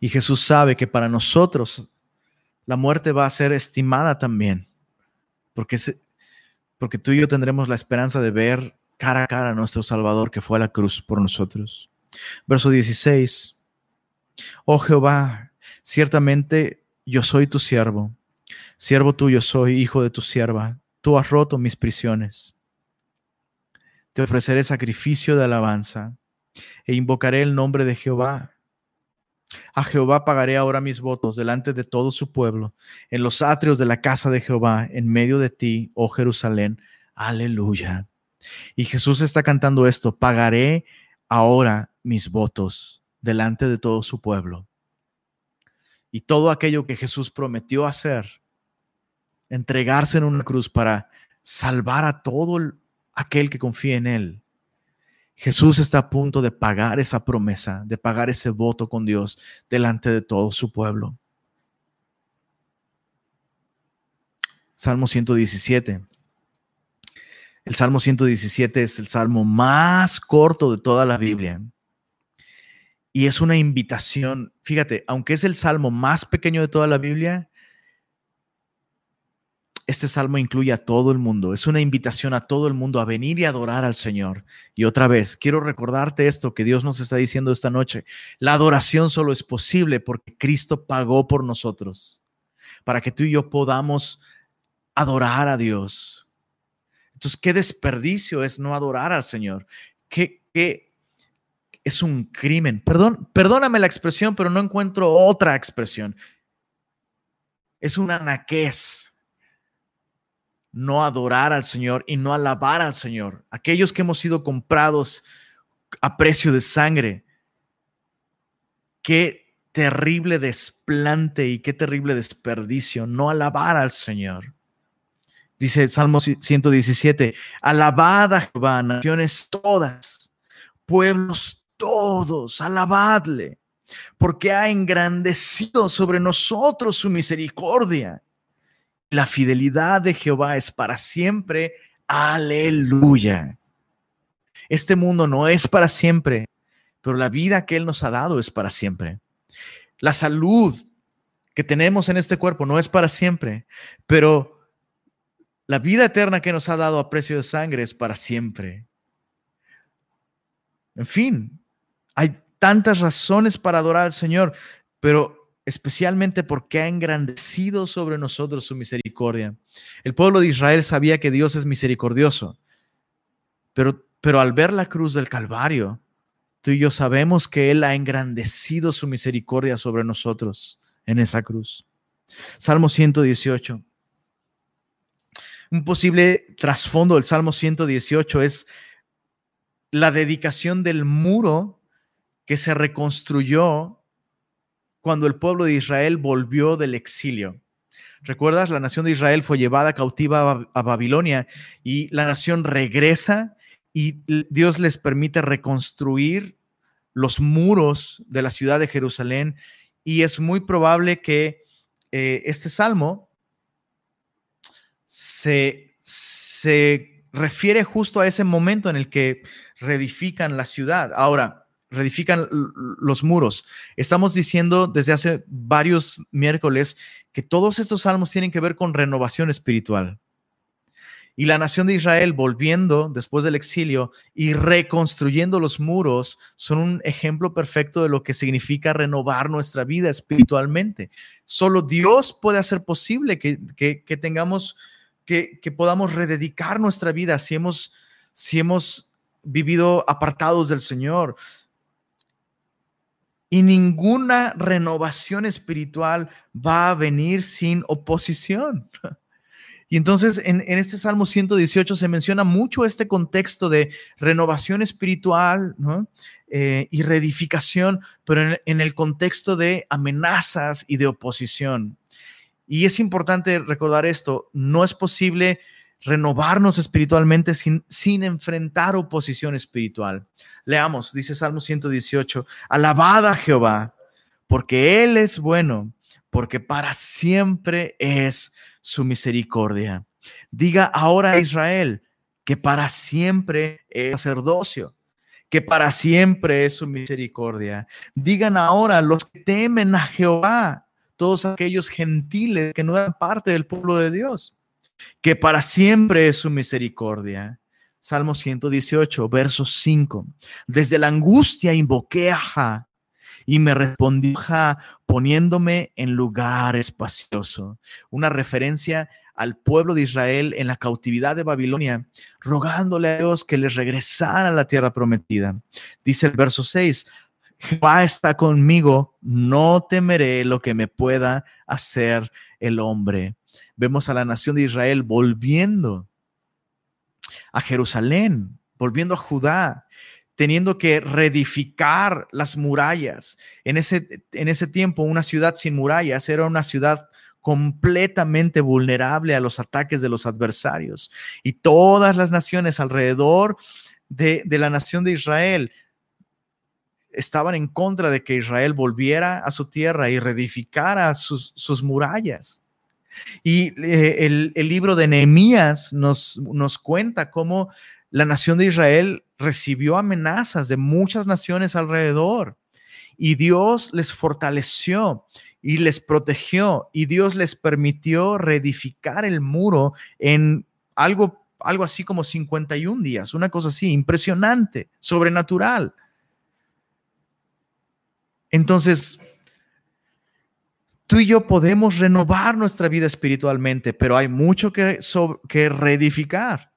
Y Jesús sabe que para nosotros la muerte va a ser estimada también porque, porque tú y yo tendremos la esperanza de ver cara a cara a nuestro Salvador que fue a la cruz por nosotros. Verso 16. Oh Jehová, ciertamente yo soy tu siervo, siervo tuyo soy, hijo de tu sierva, tú has roto mis prisiones. Te ofreceré sacrificio de alabanza e invocaré el nombre de Jehová. A Jehová pagaré ahora mis votos delante de todo su pueblo, en los atrios de la casa de Jehová, en medio de ti, oh Jerusalén. Aleluya. Y Jesús está cantando esto, pagaré ahora mis votos delante de todo su pueblo. Y todo aquello que Jesús prometió hacer, entregarse en una cruz para salvar a todo aquel que confía en él, Jesús está a punto de pagar esa promesa, de pagar ese voto con Dios delante de todo su pueblo. Salmo 117. El Salmo 117 es el salmo más corto de toda la Biblia. Y es una invitación, fíjate, aunque es el salmo más pequeño de toda la Biblia, este salmo incluye a todo el mundo. Es una invitación a todo el mundo a venir y adorar al Señor. Y otra vez, quiero recordarte esto que Dios nos está diciendo esta noche. La adoración solo es posible porque Cristo pagó por nosotros, para que tú y yo podamos adorar a Dios. Entonces, qué desperdicio es no adorar al Señor. Qué, qué es un crimen. Perdón, perdóname la expresión, pero no encuentro otra expresión. Es un anaqués no adorar al Señor y no alabar al Señor. Aquellos que hemos sido comprados a precio de sangre. Qué terrible desplante y qué terrible desperdicio no alabar al Señor. Dice el Salmo 117, alabad a Jehová, naciones todas, pueblos todos, alabadle, porque ha engrandecido sobre nosotros su misericordia la fidelidad de Jehová es para siempre. Aleluya. Este mundo no es para siempre, pero la vida que Él nos ha dado es para siempre. La salud que tenemos en este cuerpo no es para siempre, pero la vida eterna que nos ha dado a precio de sangre es para siempre. En fin, hay tantas razones para adorar al Señor, pero especialmente porque ha engrandecido sobre nosotros su misericordia. El pueblo de Israel sabía que Dios es misericordioso, pero, pero al ver la cruz del Calvario, tú y yo sabemos que Él ha engrandecido su misericordia sobre nosotros en esa cruz. Salmo 118. Un posible trasfondo del Salmo 118 es la dedicación del muro que se reconstruyó cuando el pueblo de Israel volvió del exilio. ¿Recuerdas? La nación de Israel fue llevada cautiva a Babilonia y la nación regresa y Dios les permite reconstruir los muros de la ciudad de Jerusalén y es muy probable que eh, este salmo se, se refiere justo a ese momento en el que reedifican la ciudad. Ahora, reedifican los muros. Estamos diciendo desde hace varios miércoles que todos estos salmos tienen que ver con renovación espiritual. Y la nación de Israel volviendo después del exilio y reconstruyendo los muros son un ejemplo perfecto de lo que significa renovar nuestra vida espiritualmente. Solo Dios puede hacer posible que, que tengamos que, podamos rededicar nuestra vida si hemos, si hemos vivido apartados del Señor. Y ninguna renovación espiritual va a venir sin oposición. Y entonces en, este Salmo 118 se menciona mucho este contexto de renovación espiritual eh, y reedificación, pero en, el contexto de amenazas y de oposición. Y es importante recordar esto, no es posible renovarnos espiritualmente sin, sin enfrentar oposición espiritual. Leamos, dice Salmo 118, alabada a Jehová, porque Él es bueno, porque para siempre es su misericordia. Diga ahora a Israel que para siempre es sacerdocio, que para siempre es su misericordia. Digan ahora los que temen a Jehová todos aquellos gentiles que no eran parte del pueblo de Dios, que para siempre es su misericordia. Salmo 118, verso 5. Desde la angustia invoqué a Ja y me respondió Ja poniéndome en lugar espacioso. Una referencia al pueblo de Israel en la cautividad de Babilonia, rogándole a Dios que les regresara a la tierra prometida. Dice el verso 6, Jehová está conmigo, no temeré lo que me pueda hacer el hombre. Vemos a la nación de Israel volviendo a Jerusalén, volviendo a Judá, teniendo que reedificar las murallas. En ese, en ese tiempo, una ciudad sin murallas era una ciudad completamente vulnerable a los ataques de los adversarios. Y todas las naciones alrededor de, de la nación de Israel estaban en contra de que Israel volviera a su tierra y reedificara sus, sus murallas. Y eh, el, libro de Nehemías nos, nos cuenta cómo la nación de Israel recibió amenazas de muchas naciones alrededor y Dios les fortaleció y les protegió y Dios les permitió reedificar el muro en algo, algo así como 51 días, una cosa así, impresionante, sobrenatural. Entonces, tú y yo podemos renovar nuestra vida espiritualmente, pero hay mucho que, que reedificar.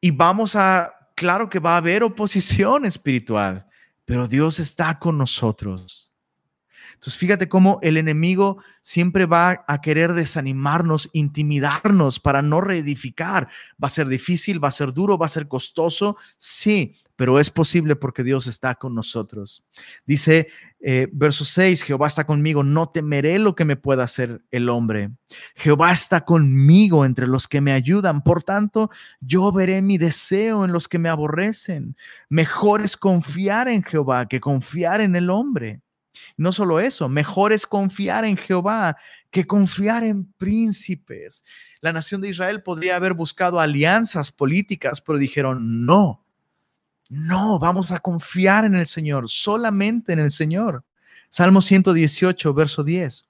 Y vamos a, claro que va a haber oposición espiritual, pero Dios está con nosotros. Entonces, fíjate cómo el enemigo siempre va a querer desanimarnos, intimidarnos para no reedificar. Va a ser difícil, va a ser duro, va a ser costoso, sí, pero es posible porque Dios está con nosotros. Dice eh, verso 6, Jehová está conmigo, no temeré lo que me pueda hacer el hombre. Jehová está conmigo entre los que me ayudan, por tanto, yo veré mi deseo en los que me aborrecen. Mejor es confiar en Jehová que confiar en el hombre. No solo eso, mejor es confiar en Jehová que confiar en príncipes. La nación de Israel podría haber buscado alianzas políticas, pero dijeron, no, no, vamos a confiar en el Señor, solamente en el Señor. Salmo 118, verso 10.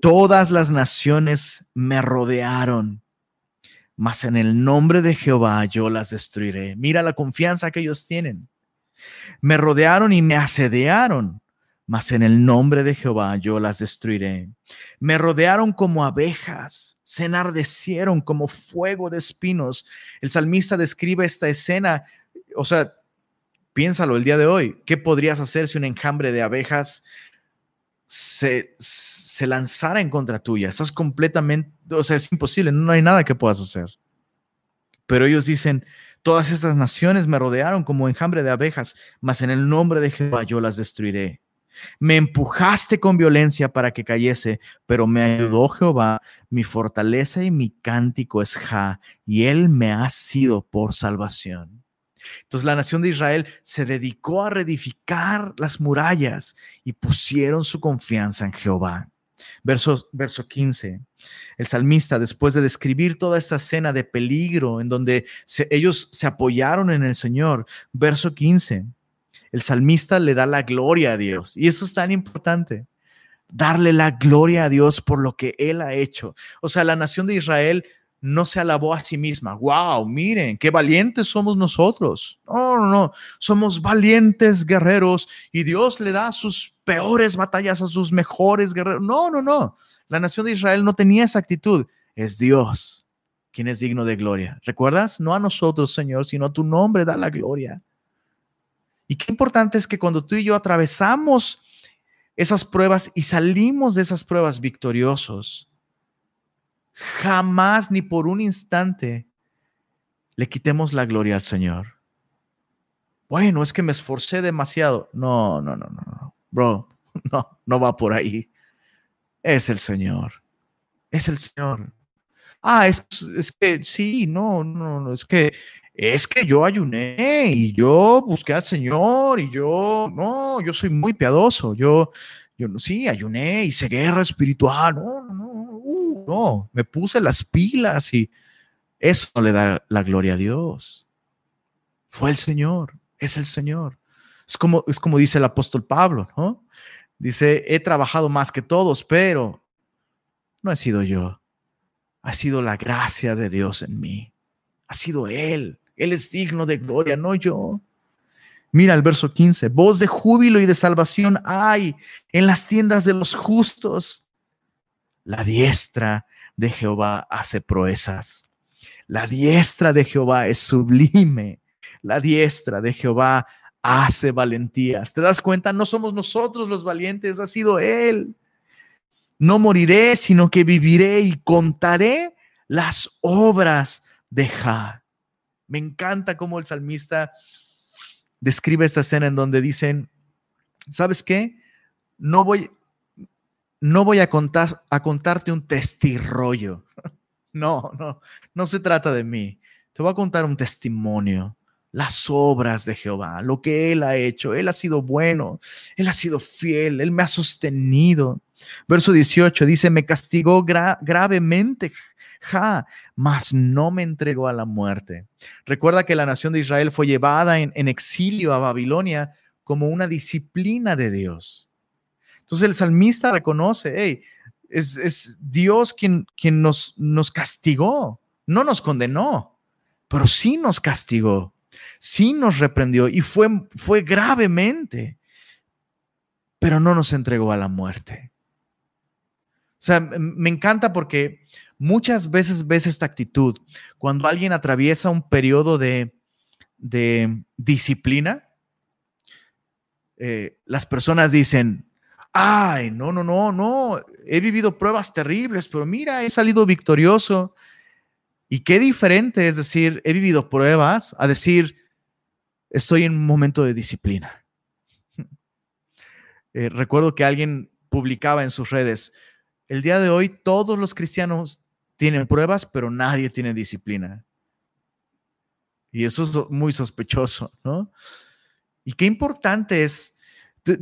Todas las naciones me rodearon, mas en el nombre de Jehová yo las destruiré. Mira la confianza que ellos tienen. Me rodearon y me asediaron, mas en el nombre de Jehová yo las destruiré. Me rodearon como abejas, se enardecieron como fuego de espinos. El salmista describe esta escena, o sea, piénsalo el día de hoy, ¿qué podrías hacer si un enjambre de abejas se, se lanzara en contra tuya? Estás completamente, o sea, es imposible, no hay nada que puedas hacer. Pero ellos dicen, todas estas naciones me rodearon como enjambre de abejas, mas en el nombre de Jehová yo las destruiré. Me empujaste con violencia para que cayese, pero me ayudó Jehová, mi fortaleza y mi cántico es Ja, y él me ha sido por salvación. Entonces la nación de Israel se dedicó a reedificar las murallas y pusieron su confianza en Jehová. Verso, verso 15. El salmista, después de describir toda esta escena de peligro en donde ellos se apoyaron en el Señor, verso 15, el salmista le da la gloria a Dios. Y eso es tan importante. Darle la gloria a Dios por lo que Él ha hecho. O sea, la nación de Israel no se alabó a sí misma. Wow, miren, qué valientes somos nosotros. No, no, no. Somos valientes guerreros y Dios le da sus peores batallas a sus mejores guerreros. No, no, no. La nación de Israel no tenía esa actitud. Es Dios quien es digno de gloria. ¿Recuerdas? No a nosotros, Señor, sino a tu nombre da la gloria. Y qué importante es que cuando tú y yo atravesamos esas pruebas y salimos de esas pruebas victoriosos, jamás ni por un instante le quitemos la gloria al Señor. Bueno, es que me esforcé demasiado. No, no, no, no. Bro, no, no va por ahí. Es el Señor. Es el Señor. Ah, es, es que sí, no, no, no, es que es que yo ayuné y yo busqué al Señor y yo, no, yo soy muy piadoso, yo, yo sí, ayuné, hice guerra espiritual, no, no, no, no, me puse las pilas y eso le da la gloria a Dios. Fue el Señor, es el Señor. Es como, es como dice el apóstol Pablo, ¿no? Dice, he trabajado más que todos, pero no he sido yo. Ha sido la gracia de Dios en mí. Ha sido Él. Él es digno de gloria, no yo. Mira el verso 15, voz de júbilo y de salvación hay en las tiendas de los justos. La diestra de Jehová hace proezas. La diestra de Jehová es sublime. La diestra de Jehová hace valentías. ¿Te das cuenta? No somos nosotros los valientes, ha sido Él. No moriré, sino que viviré y contaré las obras de Jah. Me encanta cómo el salmista describe esta escena en donde dicen, ¿sabes qué? No voy, no voy a, contar, a contarte un testirrollo. No, no, no se trata de mí. Te voy a contar un testimonio, las obras de Jehová, lo que Él ha hecho. Él ha sido bueno, Él ha sido fiel, Él me ha sostenido. Verso 18 dice, me castigó gravemente ja, mas no me entregó a la muerte. Recuerda que la nación de Israel fue llevada en, exilio a Babilonia como una disciplina de Dios. Entonces el salmista reconoce, hey, es, Dios quien, nos castigó, no nos condenó, pero sí nos castigó, sí nos reprendió y fue, fue gravemente, pero no nos entregó a la muerte. O sea, me encanta porque muchas veces ves esta actitud. Cuando alguien atraviesa un periodo de, disciplina, eh, las personas dicen, ay, no, no, no, no, he vivido pruebas terribles, pero mira, he salido victorioso. Y qué diferente es decir, he vivido pruebas a decir, estoy en un momento de disciplina. Eh, recuerdo que alguien publicaba en sus redes, el día de hoy todos los cristianos tienen pruebas, pero nadie tiene disciplina. Y eso es muy sospechoso, ¿no? Y qué importante es,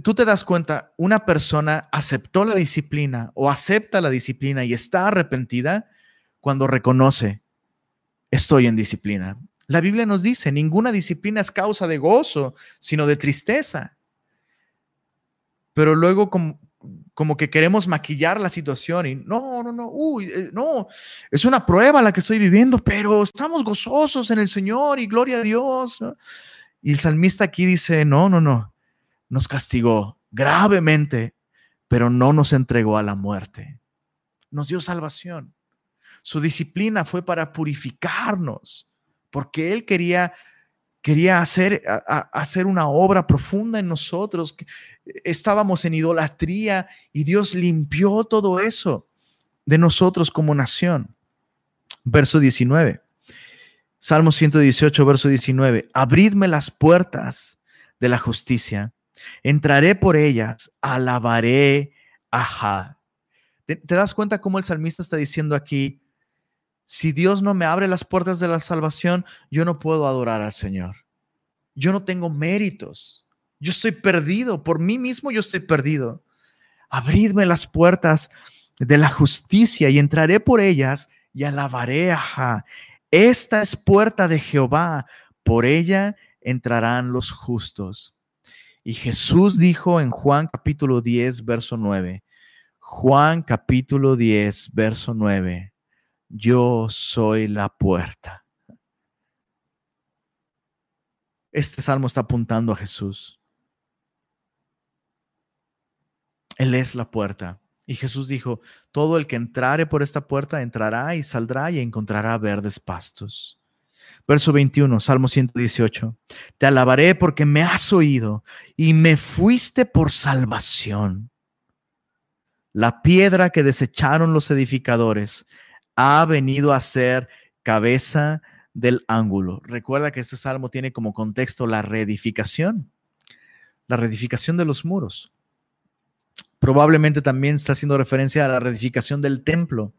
tú te das cuenta, una persona aceptó la disciplina o acepta la disciplina y está arrepentida cuando reconoce, estoy en disciplina. La Biblia nos dice, ninguna disciplina es causa de gozo, sino de tristeza. Pero luego, como, como que queremos maquillar la situación y no, no, no, uy, eh, no, es una prueba la que estoy viviendo, pero estamos gozosos en el Señor y gloria a Dios. Y el salmista aquí dice, no, no, no, nos castigó gravemente, pero no nos entregó a la muerte. Nos dio salvación. Su disciplina fue para purificarnos, porque Él quería quería hacer, hacer una obra profunda en nosotros. Estábamos en idolatría y Dios limpió todo eso de nosotros como nación. Verso 19. Salmo 118, verso 19. Abridme las puertas de la justicia. Entraré por ellas, alabaré ajá. ¿Te, ¿Te, das cuenta cómo el salmista está diciendo aquí, si Dios no me abre las puertas de la salvación, yo no puedo adorar al Señor. Yo no tengo méritos. Yo estoy perdido. Por mí mismo yo estoy perdido. Abridme las puertas de la justicia y entraré por ellas y alabaré a Esta es puerta de Jehová. Por ella entrarán los justos. Y Jesús dijo en Juan capítulo 10, verso 9. Juan capítulo 10, verso 9 yo soy la puerta. Este salmo está apuntando a Jesús. Él es la puerta. Y Jesús dijo, todo el que entrare por esta puerta entrará y saldrá y encontrará verdes pastos. Verso 21, Salmo 118. Te alabaré porque me has oído y me fuiste por salvación. La piedra que desecharon los edificadores ha venido a ser cabeza del ángulo. Recuerda que este salmo tiene como contexto la reedificación, la reedificación de los muros. Probablemente también está haciendo referencia a la reedificación del templo,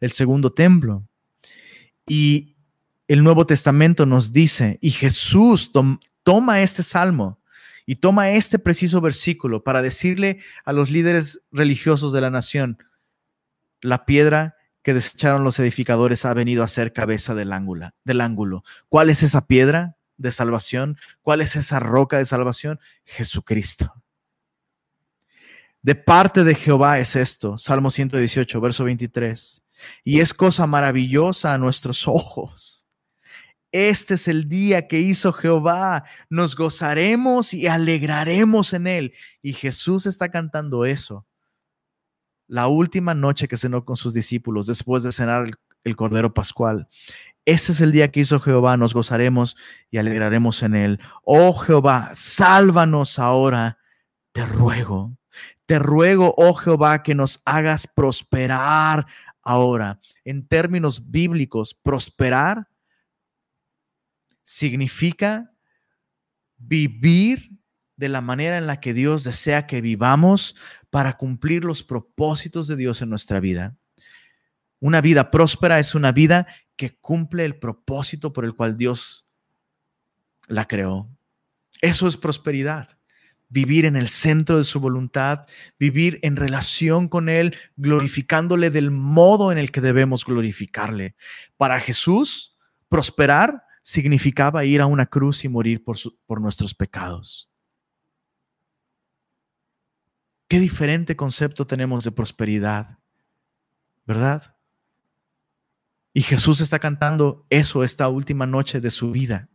el segundo templo. Y el Nuevo Testamento nos dice, y Jesús toma este salmo y toma este preciso versículo para decirle a los líderes religiosos de la nación, la piedra que desecharon los edificadores ha venido a ser cabeza del ángulo, del ángulo. ¿Cuál es esa piedra de salvación? ¿Cuál es esa roca de salvación? Jesucristo. De parte de Jehová es esto, Salmo 118, verso 23. Y es cosa maravillosa a nuestros ojos. Este es el día que hizo Jehová. Nos gozaremos y alegraremos en él. Y Jesús está cantando eso la última noche que cenó con sus discípulos después de cenar el, Cordero Pascual. Este es el día que hizo Jehová, nos gozaremos y alegraremos en él. Oh Jehová, sálvanos ahora, te ruego. Te ruego, oh Jehová, que nos hagas prosperar ahora. En términos bíblicos, prosperar significa vivir de la manera en la que Dios desea que vivamos para cumplir los propósitos de Dios en nuestra vida. Una vida próspera es una vida que cumple el propósito por el cual Dios la creó. Eso es prosperidad. Vivir en el centro de su voluntad, vivir en relación con Él, glorificándole del modo en el que debemos glorificarle. Para Jesús, prosperar significaba ir a una cruz y morir por, nuestros pecados. Qué diferente concepto tenemos de prosperidad, ¿verdad? Y Jesús está cantando eso esta última noche de su vida.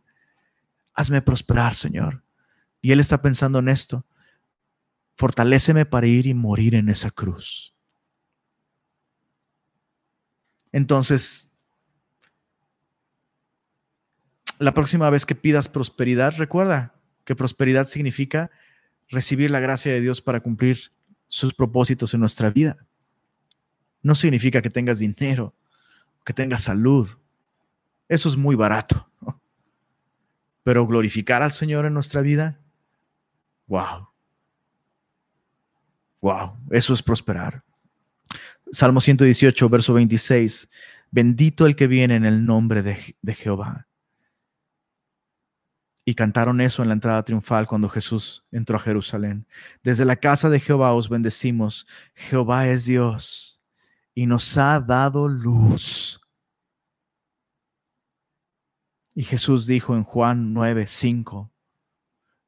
Hazme prosperar, Señor. Y Él está pensando en esto. Fortaléceme para ir y morir en esa cruz. Entonces, la próxima vez que pidas prosperidad, recuerda que prosperidad significa recibir la gracia de Dios para cumplir sus propósitos en nuestra vida. No significa que tengas dinero, que tengas salud. Eso es muy barato. Pero glorificar al Señor en nuestra vida, wow. Wow, eso es prosperar. Salmo 118, verso 26. Bendito el que viene en el nombre de, de Jehová. Y cantaron eso en la entrada triunfal cuando Jesús entró a Jerusalén. Desde la casa de Jehová os bendecimos. Jehová es Dios y nos ha dado luz. Y Jesús dijo en Juan 9, 5,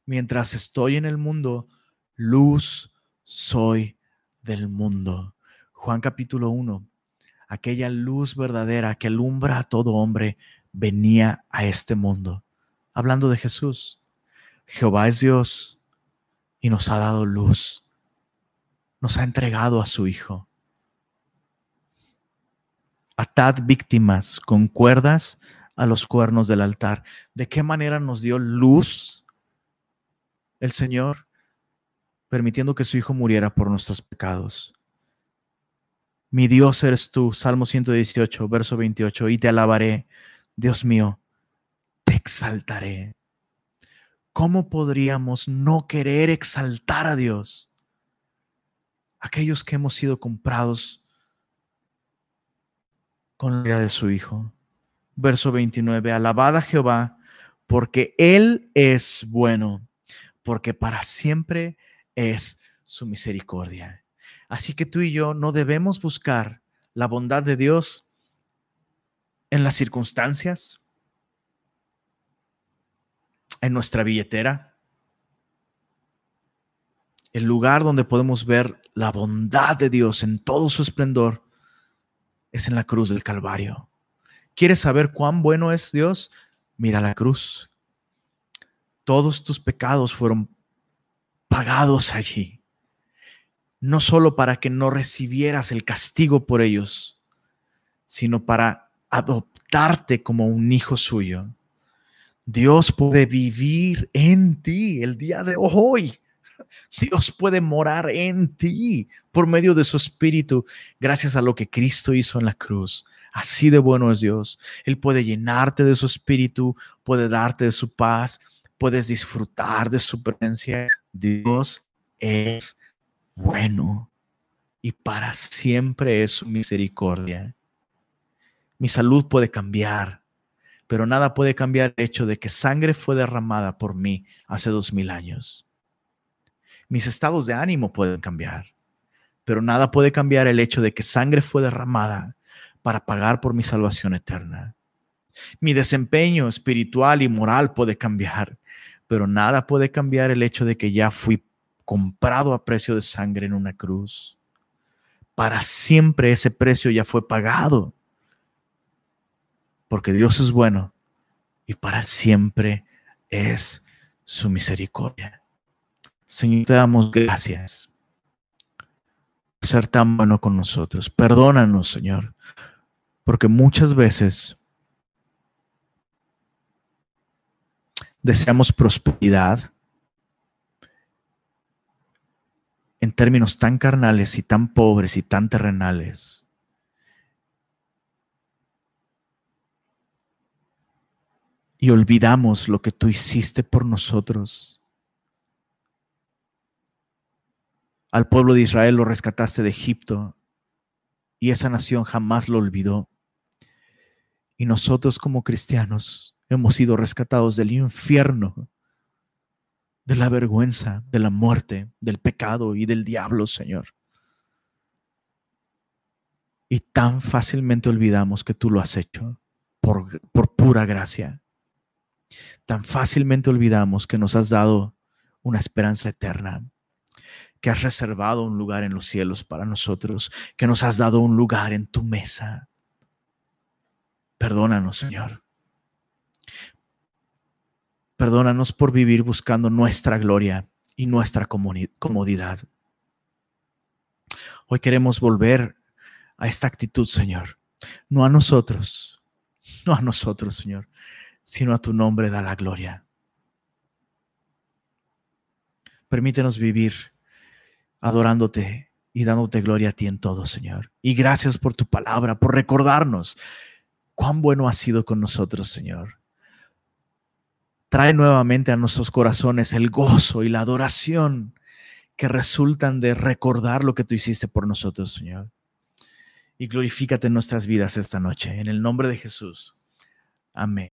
mientras estoy en el mundo, luz soy del mundo. Juan capítulo 1, aquella luz verdadera que alumbra a todo hombre, venía a este mundo. Hablando de Jesús, Jehová es Dios y nos ha dado luz, nos ha entregado a su Hijo. Atad víctimas con cuerdas a los cuernos del altar. ¿De qué manera nos dio luz el Señor? Permitiendo que su Hijo muriera por nuestros pecados. Mi Dios eres tú, Salmo 118, verso 28, y te alabaré, Dios mío, exaltaré. ¿Cómo podríamos no querer exaltar a Dios? Aquellos que hemos sido comprados con la vida de su Hijo. Verso 29, alabad a Jehová, porque Él es bueno, porque para siempre es su misericordia. Así que tú y yo no debemos buscar la bondad de Dios en las circunstancias, en nuestra billetera. El lugar donde podemos ver la bondad de Dios en todo su esplendor es en la cruz del Calvario. ¿Quieres saber cuán bueno es Dios? Mira la cruz. Todos tus pecados fueron pagados allí no solo para que no recibieras el castigo por ellos, sino para adoptarte como un hijo suyo. Dios puede vivir en ti el día de hoy. Dios puede morar en ti por medio de su espíritu, gracias a lo que Cristo hizo en la cruz. Así de bueno es Dios. Él puede llenarte de su espíritu, puede darte de su paz, puedes disfrutar de su presencia. Dios es bueno y para siempre es su misericordia. Mi salud puede cambiar, pero nada puede cambiar el hecho de que sangre fue derramada por mí hace dos mil años. Mis estados de ánimo pueden cambiar, pero nada puede cambiar el hecho de que sangre fue derramada para pagar por mi salvación eterna. Mi desempeño espiritual y moral puede cambiar, pero nada puede cambiar el hecho de que ya fui comprado a precio de sangre en una cruz. Para siempre ese precio ya fue pagado. Porque Dios es bueno y para siempre es su misericordia. Señor, te damos gracias por ser tan bueno con nosotros. Perdónanos, Señor, porque muchas veces deseamos prosperidad, en términos tan carnales y tan pobres y tan terrenales. Y olvidamos lo que tú hiciste por nosotros. Al pueblo de Israel lo rescataste de Egipto y esa nación jamás lo olvidó. Y nosotros como cristianos hemos sido rescatados del infierno de la vergüenza, de la muerte, del pecado y del diablo, Señor. Y tan fácilmente olvidamos que tú lo has hecho por, por pura gracia. Tan fácilmente olvidamos que nos has dado una esperanza eterna, que has reservado un lugar en los cielos para nosotros, que nos has dado un lugar en tu mesa. Perdónanos, Señor. Perdónanos por vivir buscando nuestra gloria y nuestra comodidad. Hoy queremos volver a esta actitud, Señor. No a nosotros, no a nosotros, Señor, sino a tu nombre da la gloria. Permítenos vivir adorándote y dándote gloria a ti en todo, Señor. Y gracias por tu palabra, por recordarnos cuán bueno has sido con nosotros, Señor. Trae nuevamente a nuestros corazones el gozo y la adoración que resultan de recordar lo que tú hiciste por nosotros, Señor. Y glorifícate en nuestras vidas esta noche. En el nombre de Jesús. Amén.